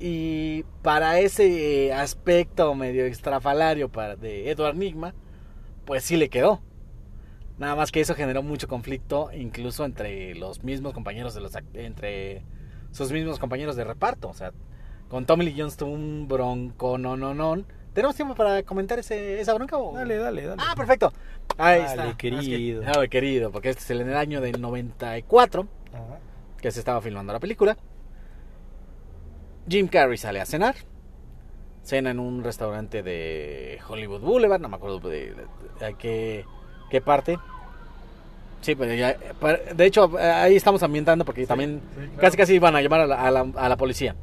[SPEAKER 3] Y para ese aspecto medio extrafalario para, de Edward Nigma, pues sí le quedó. Nada más que eso generó mucho conflicto, incluso entre los mismos compañeros de los entre sus mismos compañeros de reparto. O sea, con Tommy Lee Jones tuvo un bronco, no, no, no. ¿Tenemos tiempo para comentar ese, esa bronca? o-
[SPEAKER 2] Dale, dale, dale.
[SPEAKER 3] Ah, perfecto. Ahí
[SPEAKER 2] Dale,
[SPEAKER 3] está.
[SPEAKER 2] querido.
[SPEAKER 3] Ah, es que- querido, porque este es en el año del 94
[SPEAKER 2] Ajá.
[SPEAKER 3] que se estaba filmando la película. Jim Carrey sale a cenar. Cena en un restaurante de Hollywood Boulevard, no me acuerdo de, de- de qué, qué parte. Sí, pero ya, pa- de hecho ahí estamos ambientando porque también
[SPEAKER 2] sí, claro.
[SPEAKER 3] casi casi iban a llamar a la, a la- a la policía.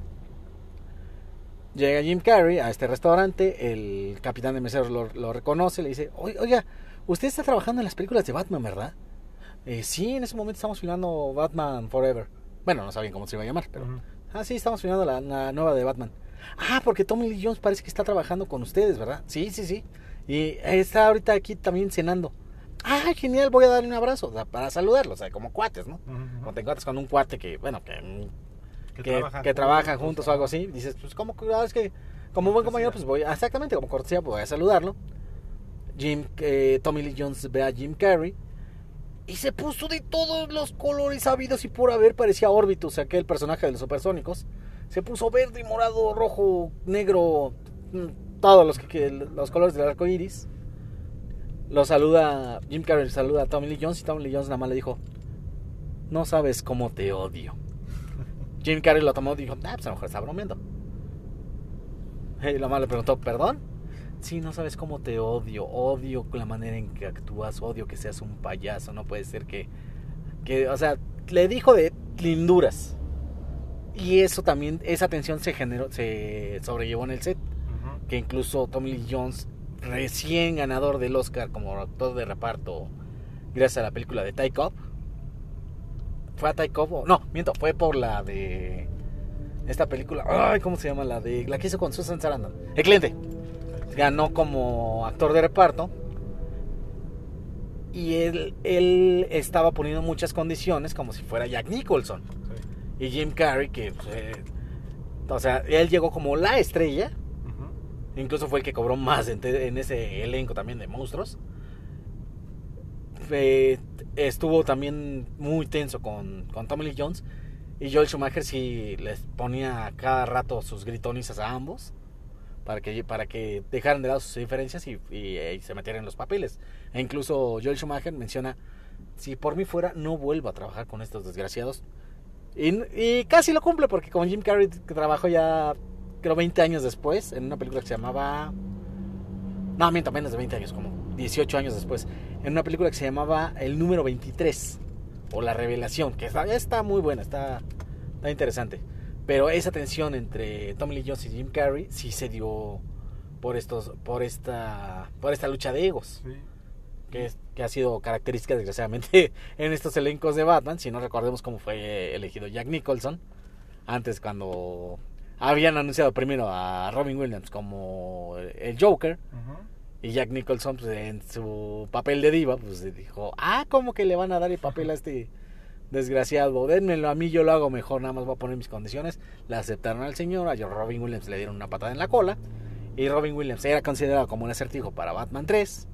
[SPEAKER 3] Llega Jim Carrey a este restaurante, el capitán de meseros lo, lo reconoce, le dice, "Oiga, usted está trabajando en las películas de Batman, ¿verdad? "Eh, sí, en ese momento estamos filmando Batman Forever. Bueno, no sabían cómo se iba a llamar, pero...
[SPEAKER 2] Ujú.
[SPEAKER 3] Ah, sí, estamos filmando la, la nueva de Batman. Ah, porque Tommy Lee Jones parece que está trabajando con ustedes, ¿verdad? Sí, sí, sí. Y está ahorita aquí también cenando. Ah, genial, voy a darle un abrazo para saludarlo, o sea, como cuates, ¿no? Cuando te encuentras con un cuate que, bueno, que, que, que
[SPEAKER 2] trabajan
[SPEAKER 3] trabajan juntos o algo así, dices, pues, como es que, como buen compañero, pues voy, exactamente, como cortesía, pues voy a saludarlo. Jim, eh, Tommy Lee Jones ve a Jim Carrey y se puso de todos los colores habidos y por haber, parecía Orbitus, aquel personaje de los supersónicos. Se puso verde, morado, rojo, negro, mm, todos los, que, que- los colores del arco iris. Lo saluda, Jim Carrey saluda a Tommy Lee Jones y Tommy Lee Jones nada más le dijo, no sabes cómo te odio. Jim Carrey lo tomó y dijo, ah, pues a lo mejor está bromeando. Y la mamá le preguntó, ¿perdón? Sí, no sabes cómo te odio. Odio la manera en que actúas. Odio que seas un payaso. No puede ser que... que o sea, le dijo de linduras. Y eso también, esa tensión se generó, se sobrellevó en el set. Que incluso Tommy Lee Jones, recién ganador del Oscar como actor de reparto, gracias a la película de Ty Cobb. ¿Fue a Ty Cobb? No, miento, fue por la de... Esta película, ay, ¿cómo se llama? La de la que hizo con Susan Sarandon. El cliente. Ganó como actor de reparto. Y él, él estaba poniendo muchas condiciones como si fuera Jack Nicholson.
[SPEAKER 2] Sí.
[SPEAKER 3] Y Jim Carrey, que, pues, eh, o sea, él llegó como la estrella. Incluso fue el que cobró más en, ese elenco también de monstruos. Eh, estuvo también muy tenso con, con Tommy Lee Jones. Y Joel Schumacher sí les ponía cada rato sus gritonizas a ambos. Para que, para que dejaran de lado sus diferencias eh, y se metieran en los papeles. E incluso Joel Schumacher menciona, si por mí fuera, no vuelvo a trabajar con estos desgraciados. Y, y casi lo cumple porque con Jim Carrey trabajó ya, creo, 20 años después en una película que se llamaba... No, miento, menos de 20 años, como 18 años después. En una película que se llamaba El número 23 o La Revelación, que está, está muy buena, está, está interesante. Pero esa tensión entre Tommy Lee Jones y Jim Carrey sí se dio por estos, por esta, por esta lucha de egos.
[SPEAKER 2] Sí.
[SPEAKER 3] que, es- que ha sido característica desgraciadamente en estos elencos de Batman. Si no recordemos cómo fue elegido Jack Nicholson. Antes cuando habían anunciado primero a Robin Williams como el Joker. Y Jack Nicholson pues, en su papel de diva pues dijo, ah, ¿cómo que le van a dar el papel a este desgraciado? Denmelo a mí, yo lo hago mejor, nada más voy a poner mis condiciones. Le aceptaron al señor, a Robin Williams le dieron una patada en la cola. Y Robin Williams era considerado como un acertijo para Batman 3.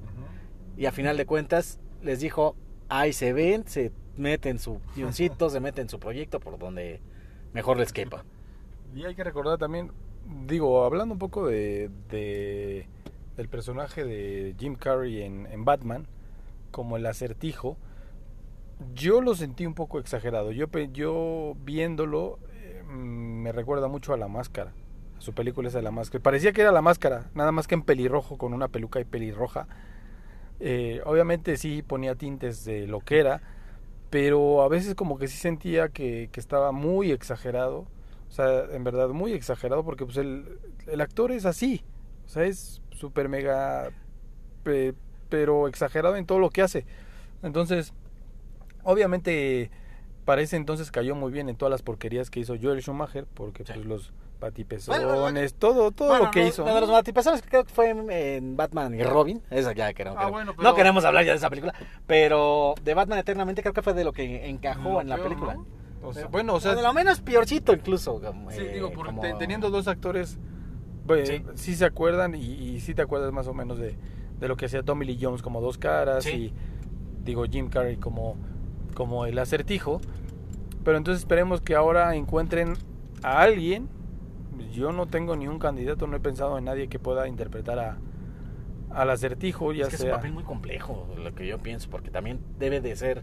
[SPEAKER 3] Y a final de cuentas les dijo, ahí se ven, se meten su guioncito, se meten su proyecto por donde mejor les quepa.
[SPEAKER 2] Y hay que recordar también, digo, hablando un poco de, de- del personaje de Jim Carrey en, Batman, como el acertijo, yo lo sentí un poco exagerado. Yo, yo viéndolo, eh, me recuerda mucho a La Máscara, a su película esa de La Máscara. Parecía que era La Máscara, nada más que en pelirrojo, con una peluca y pelirroja. Eh, obviamente sí ponía tintes de lo que era, pero a veces como que sí sentía que estaba muy exagerado. O sea, en verdad muy exagerado porque pues el, el actor es así. O sea, es súper mega... pe- pero exagerado en todo lo que hace. Entonces, obviamente para ese entonces cayó muy bien en todas las porquerías que hizo Joel Schumacher, porque
[SPEAKER 3] Sí.
[SPEAKER 2] pues los patipezones,
[SPEAKER 3] Bueno, bueno,
[SPEAKER 2] todo, todo
[SPEAKER 3] Bueno,
[SPEAKER 2] lo que hizo.
[SPEAKER 3] lo de los batipezones creo que fue en, en Batman y Robin. Esa ya que no,
[SPEAKER 2] Ah,
[SPEAKER 3] queremos-
[SPEAKER 2] bueno, pero-
[SPEAKER 3] no queremos hablar ya de esa película. Pero de Batman Eternamente creo que fue de lo que encajó
[SPEAKER 2] Lo
[SPEAKER 3] en la
[SPEAKER 2] peor,
[SPEAKER 3] película.
[SPEAKER 2] ¿no? O sea, bueno, o sea,
[SPEAKER 3] de lo menos piorcito incluso.
[SPEAKER 2] Sí,
[SPEAKER 3] eh,
[SPEAKER 2] digo, por-
[SPEAKER 3] como-
[SPEAKER 2] te- teniendo dos actores, pues,
[SPEAKER 3] Sí.
[SPEAKER 2] sí. se acuerdan y, y sí te acuerdas más o menos de, de lo que hacía Tommy Lee Jones como dos caras
[SPEAKER 3] Sí.
[SPEAKER 2] y digo Jim Carrey como, como el acertijo. Pero entonces esperemos que ahora encuentren a alguien. Yo no tengo ni un candidato, no he pensado en nadie que pueda interpretar a, al acertijo, ya
[SPEAKER 3] es que es un
[SPEAKER 2] sea.
[SPEAKER 3] papel muy complejo, lo que yo pienso, porque también debe de ser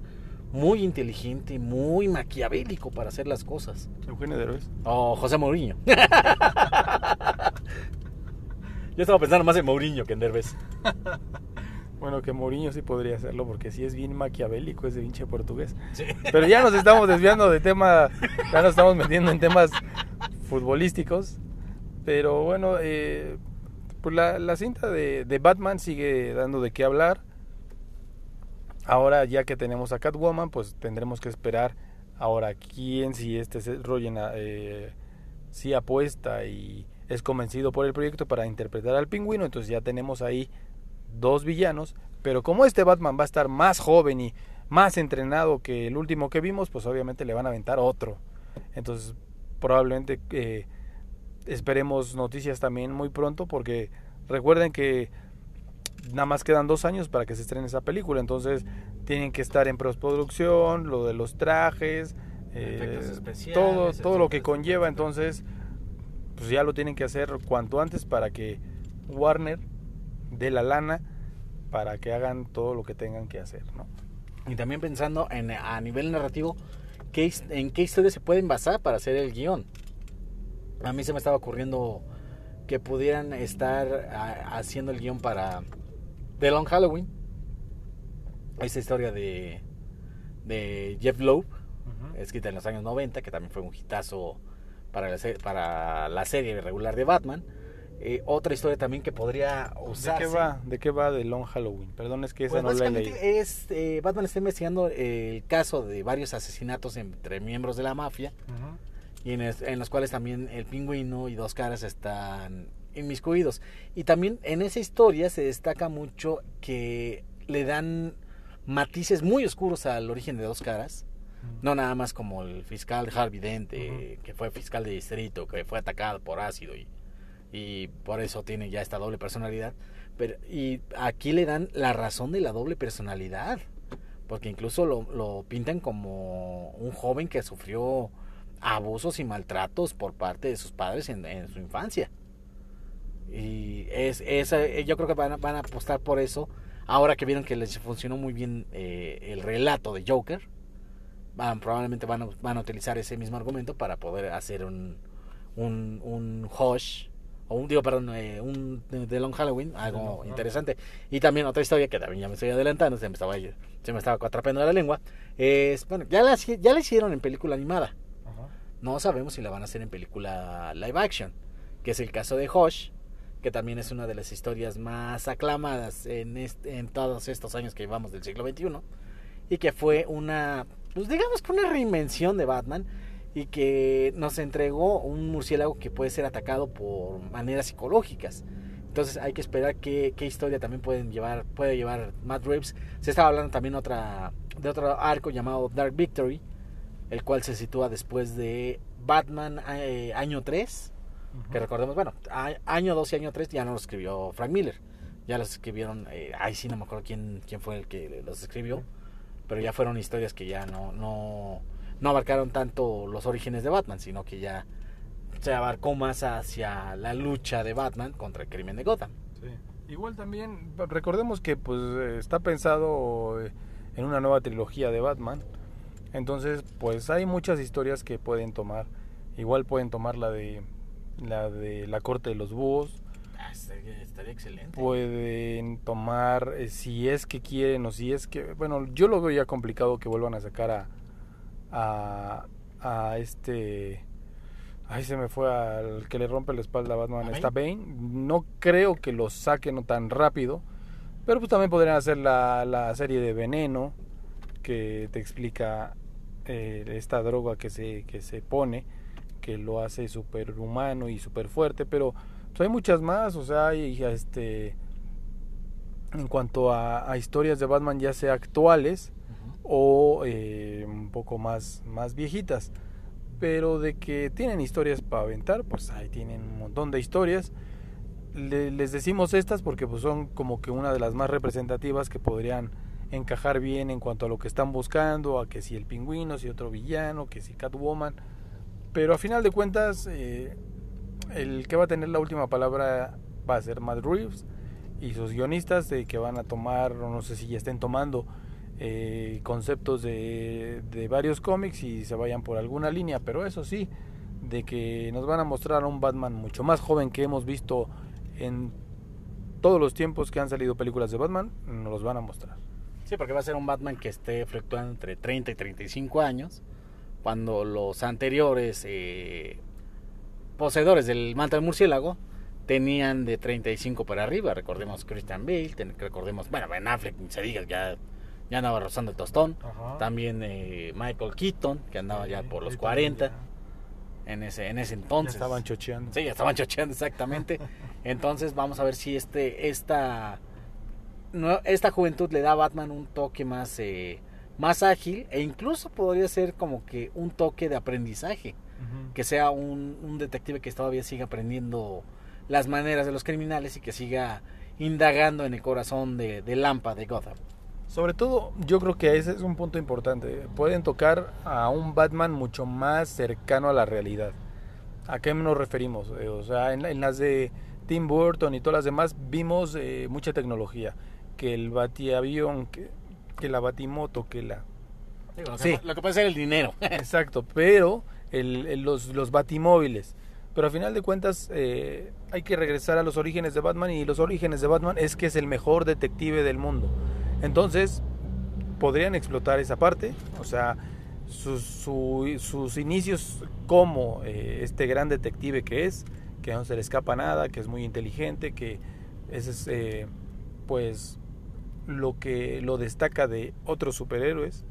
[SPEAKER 3] muy inteligente muy maquiavélico para hacer las cosas.
[SPEAKER 2] Eugenio Derbez.
[SPEAKER 3] O José Mourinho. Yo estaba pensando más en Mourinho que en Derbez.
[SPEAKER 2] Bueno, que Mourinho sí podría hacerlo porque sí es bien maquiavélico ese pinche portugués.
[SPEAKER 3] Sí.
[SPEAKER 2] Pero ya nos estamos desviando de tema, ya nos estamos metiendo en temas futbolísticos. Pero bueno, eh, pues la, la cinta de, de Batman sigue dando de qué hablar. Ahora ya que tenemos a Catwoman, pues tendremos que esperar ahora quién, si este Rogen eh, sí apuesta y es convencido por el proyecto para interpretar al pingüino. Entonces ya tenemos ahí dos villanos. Pero como este Batman va a estar más joven y más entrenado que el último que vimos, pues obviamente le van a aventar otro. Entonces probablemente eh, esperemos noticias también muy pronto porque recuerden que nada más quedan dos años para que se estrene esa película, entonces tienen que estar en postproducción, lo de los trajes, eh, todo, todo lo que conlleva, entonces pues ya lo tienen que hacer cuanto antes para que Warner dé la lana para que hagan todo lo que tengan que hacer, ¿no?
[SPEAKER 3] Y también pensando en, a nivel narrativo, ¿qué, ¿en qué historias se pueden basar para hacer el guion? A mí se me estaba ocurriendo que pudieran estar a- haciendo el guion para The Long Halloween. Esa historia de, de Jeff Loeb, escrita en los años 90, que también fue un hitazo para la, para la serie regular de Batman. Eh, otra historia también que podría
[SPEAKER 2] ¿De
[SPEAKER 3] usarse.
[SPEAKER 2] qué va? ¿De qué va de Long Halloween? Perdón, es que esa
[SPEAKER 3] Pues
[SPEAKER 2] no la leído.
[SPEAKER 3] es eh, Batman está investigando el caso de varios asesinatos entre miembros de la mafia y en, es- en los cuales también el pingüino y dos caras están inmiscuidos. Y también en esa historia se destaca mucho que le dan matices muy oscuros al origen de dos caras. No nada más como el fiscal Harvey Dent eh, que fue fiscal de distrito que fue atacado por ácido y, y por eso tiene ya esta doble personalidad. Pero y aquí le dan la razón de la doble personalidad porque incluso lo, lo pintan como un joven que sufrió abusos y maltratos por parte de sus padres en, en su infancia y es, es eh, yo creo que van a, van a apostar por eso. Ahora que vieron que les funcionó muy bien eh, el relato de Joker van, probablemente van a, van a utilizar ese mismo argumento para poder hacer un un, un Hush o un digo perdón eh, un de Long Halloween algo interesante. Y también otra historia que también ya me estoy adelantando se me estaba se me estaba atrapando la lengua es bueno ya la ya la hicieron en película animada. No sabemos si la van a hacer en película live action que es el caso de Hush que también es una de las historias más aclamadas en, en todos estos años que llevamos del siglo XXI, y que fue una, pues digamos que una reinvención de Batman, y que nos entregó un murciélago que puede ser atacado por maneras psicológicas. Entonces hay que esperar qué, qué historia también pueden llevar, puede llevar Matt Reeves. Se estaba hablando también otra, de otro arco llamado Dark Victory, el cual se sitúa después de Batman eh, año 3, que recordemos, bueno, año 2 y año 3 ya no lo escribió Frank Miller, ya los escribieron, eh, ay sí, no me acuerdo quién, quién fue el que los escribió, pero ya fueron historias que ya no, no, no abarcaron tanto los orígenes de Batman, sino que ya se abarcó más hacia la lucha de Batman contra el crimen de Gotham.
[SPEAKER 2] Sí. Igual también, recordemos que pues está pensado eh, en una nueva trilogía de Batman, entonces pues hay muchas historias que pueden tomar. Igual pueden tomar la de la de la corte de los búhos.
[SPEAKER 3] Ah, estaría, excelente.
[SPEAKER 2] Pueden tomar, eh, si es que quieren o si es que, bueno, yo lo veo ya complicado que vuelvan a sacar a, a, a este Ahí se me fue al que le rompe la espalda a Batman. Está Bane. No creo que lo saquen tan rápido. Pero pues también podrían hacer la, la serie de Veneno. Que te explica eh, esta droga que se, que se pone. Que lo hace súper humano y súper fuerte. Pero pues, hay muchas más. O sea, hay este. En cuanto a, a historias de Batman, ya sea actuales o eh, un poco más, más viejitas. Pero de que tienen historias para aventar, pues ahí tienen un montón de historias. les decimos estas porque pues son como que una de las más representativas que podrían encajar bien en cuanto a lo que están buscando, a que si el pingüino, si otro villano, que si Catwoman. Pero a final de cuentas, eh, el que va a tener la última palabra va a ser Matt Reeves y sus guionistas de que van a tomar, no sé si ya estén tomando, eh, conceptos de, de varios cómics y se vayan por alguna línea, pero eso sí, de que nos van a mostrar a un Batman mucho más joven que hemos visto en todos los tiempos que han salido películas de Batman, nos los van a mostrar.
[SPEAKER 3] Sí, porque va a ser un Batman que esté fluctuando entre 30 y 35 años, cuando los anteriores eh, poseedores del manto de murciélago tenían de 35 para arriba. Recordemos Christian Bale, recordemos, bueno, Ben Affleck, se diga, ya ya andaba rozando el tostón. También eh, Michael Keaton, que andaba ya por los 40 en ese, en ese entonces.
[SPEAKER 2] Ya estaban chocheando.
[SPEAKER 3] Sí, ya estaban chocheando, exactamente. entonces vamos a ver si este, esta, esta juventud le da a Batman un toque más, eh, más ágil e incluso podría ser como que un toque de aprendizaje. Que sea un, un detective que todavía siga aprendiendo las maneras de los criminales y que siga indagando en el corazón de, de Lampa de Gotham.
[SPEAKER 2] Sobre todo, yo creo que ese es un punto importante. Pueden tocar a un Batman mucho más cercano a la realidad. ¿A qué nos referimos? Eh, o sea, en, las de Tim Burton y todas las demás vimos eh, mucha tecnología. Que el batiavión, que, que la batimoto, que la...
[SPEAKER 3] lo, que, lo que puede ser el dinero.
[SPEAKER 2] Exacto, pero el, los, los batimóviles. Pero al final de cuentas eh, hay que regresar a los orígenes de Batman y los orígenes de Batman es que es el mejor detective del mundo. Entonces, podrían explotar esa parte, o sea, sus, sus inicios como eh, este gran detective que es, que no se le escapa nada, que es muy inteligente, que es eh, pues lo que lo destaca de otros superhéroes,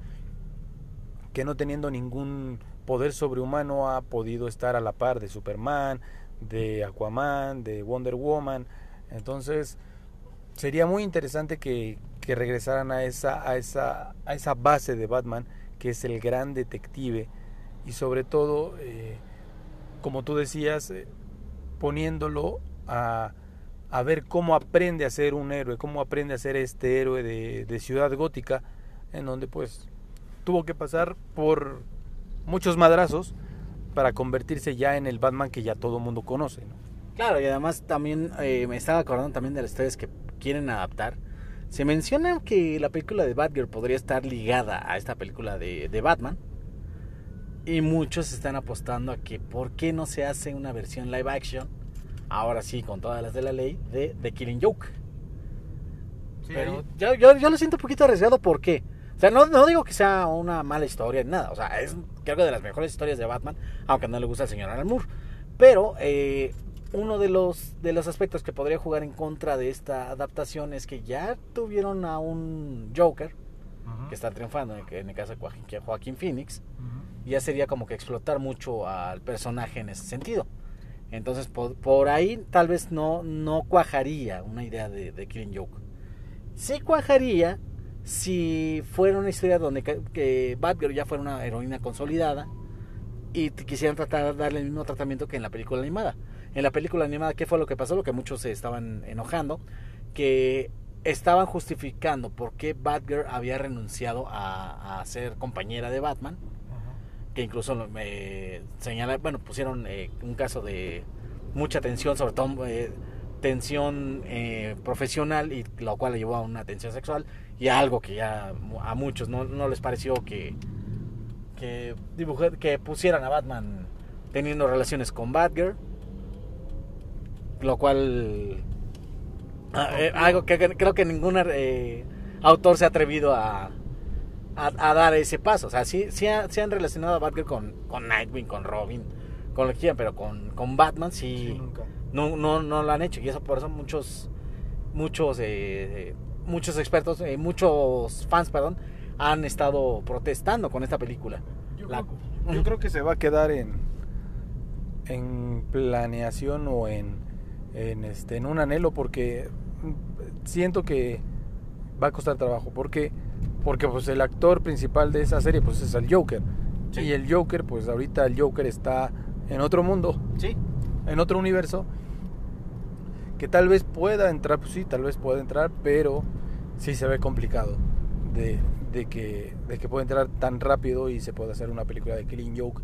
[SPEAKER 2] que no teniendo ningún poder sobrehumano ha podido estar a la par de Superman, de Aquaman, de Wonder Woman. Entonces, sería muy interesante que, que regresaran a esa, a, esa, a esa base de Batman, que es el gran detective, y sobre todo, eh, como tú decías, eh, poniéndolo a, a, ver cómo aprende a ser un héroe, cómo aprende a ser este héroe de, Ciudad Gótica, en donde pues tuvo que pasar por muchos madrazos para convertirse ya en el Batman que ya todo el mundo conoce.
[SPEAKER 3] Claro, y además también eh, me estaba acordando también de las historias que quieren adaptar se menciona que la película de Batgirl podría estar ligada a esta película de, de Batman. Y muchos están apostando a que por qué no se hace una versión live action, ahora sí, con todas las de la ley, de The Killing Joke. Pero yo, yo, yo, lo siento un poquito arriesgado, ¿por qué? O sea, no, no digo que sea una mala historia ni nada. O sea, es creo que de las mejores historias de Batman, aunque no le gusta al señor Alan Moore. Pero eh, uno de los, de los aspectos que podría jugar en contra de esta adaptación es que ya tuvieron a un Joker que está triunfando, en el caso de Joaquín, Phoenix, ya sería como que explotar mucho al personaje en ese sentido. Entonces, por, por ahí tal vez no, no cuajaría una idea de, de Killing Joke. Sí cuajaría si fuera una historia donde que Batgirl ya fuera una heroína consolidada y quisieran tratar de darle el mismo tratamiento que en la película animada. En la película animada, ¿qué fue lo que pasó? Lo que muchos se estaban enojando, que estaban justificando por qué Batgirl había renunciado a, ser compañera de Batman. Que incluso me señala, bueno, pusieron eh, un caso de mucha tensión, sobre todo eh, tensión eh, profesional, y lo cual le llevó a una tensión sexual, y a algo que ya a muchos no, no les pareció que, que, dibuje- que pusieran a Batman teniendo relaciones con Batgirl, lo cual... ah, algo que creo que ningún autor se ha atrevido a, a, a dar ese paso. O sea, sí, sí, ha- sí han relacionado a Batgirl con, con Nightwing, con Robin, con lo que quieran, pero con, con Batman sí,
[SPEAKER 2] Sí, nunca.
[SPEAKER 3] no, no, no lo han hecho. Y eso por eso muchos, muchos, eh, muchos expertos, eh, muchos fans, perdón, han estado protestando con esta película.
[SPEAKER 2] Yo,
[SPEAKER 3] La-
[SPEAKER 2] creo, yo creo que se va a quedar en, en planeación o en, en, este, en un anhelo porque siento que va a costar trabajo. porque Porque pues el actor principal de esa serie pues es el Joker.
[SPEAKER 3] Sí.
[SPEAKER 2] Y el Joker, pues ahorita el Joker está en otro mundo,
[SPEAKER 3] Sí,
[SPEAKER 2] en otro universo. Que tal vez pueda entrar, pues sí, tal vez pueda entrar, pero sí se ve complicado de, de que, de que pueda entrar tan rápido y se pueda hacer una película de Killing Joke.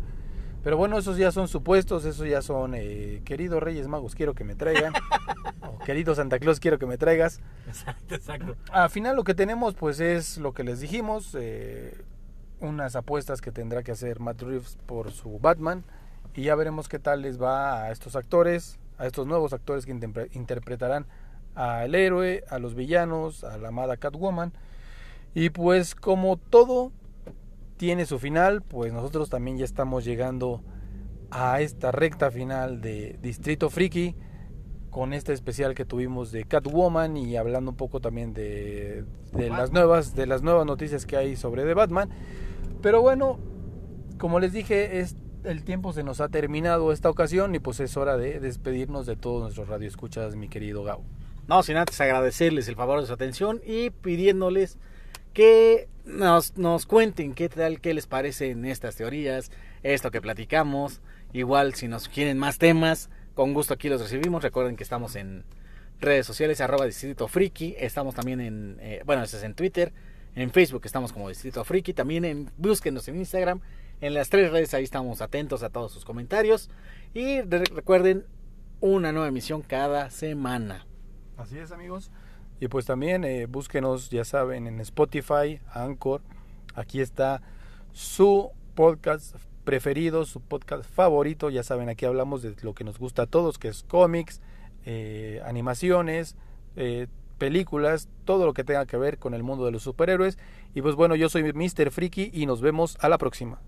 [SPEAKER 2] Pero bueno, esos ya son supuestos, esos ya son, eh, queridos Reyes Magos, quiero que me traigan. o querido Santa Claus, quiero que me traigas.
[SPEAKER 3] exacto, exacto.
[SPEAKER 2] Al final lo que tenemos pues es lo que les dijimos, eh, unas apuestas que tendrá que hacer Matt Reeves por su Batman y ya veremos qué tal les va a estos actores, a estos nuevos actores que interpre- interpretarán al héroe, a los villanos, a la amada Catwoman y pues como todo tiene su final, pues nosotros también ya estamos llegando a esta recta final de Distrito Friki con este especial que tuvimos de Catwoman y hablando un poco también de, de las nuevas de las nuevas noticias que hay sobre The Batman. Pero bueno, como les dije, es el tiempo se nos ha terminado esta ocasión y pues es hora de despedirnos de todos nuestros radioescuchas, mi querido Gao.
[SPEAKER 3] No, sin antes agradecerles el favor de su atención y pidiéndoles que nos, nos cuenten qué tal, qué les parecen estas teorías, esto que platicamos. Igual, si nos quieren más temas, con gusto aquí los recibimos. Recuerden que estamos en redes sociales, arroba Distrito Friki. Estamos también en, eh, bueno, es en Twitter. En Facebook estamos como Distrito Friki. También en, búsquenos en Instagram. En las tres redes ahí estamos atentos a todos sus comentarios. Y re- recuerden, una nueva emisión cada semana.
[SPEAKER 2] Así es, amigos. Y pues también eh, búsquenos, ya saben, en Spotify, Anchor. Aquí está su podcast preferido, su podcast favorito. Ya saben, aquí hablamos de lo que nos gusta a todos, que es cómics, eh, animaciones, eh, películas, todo lo que tenga que ver con el mundo de los superhéroes. Y pues bueno, yo soy Mr. Friki y nos vemos a la próxima.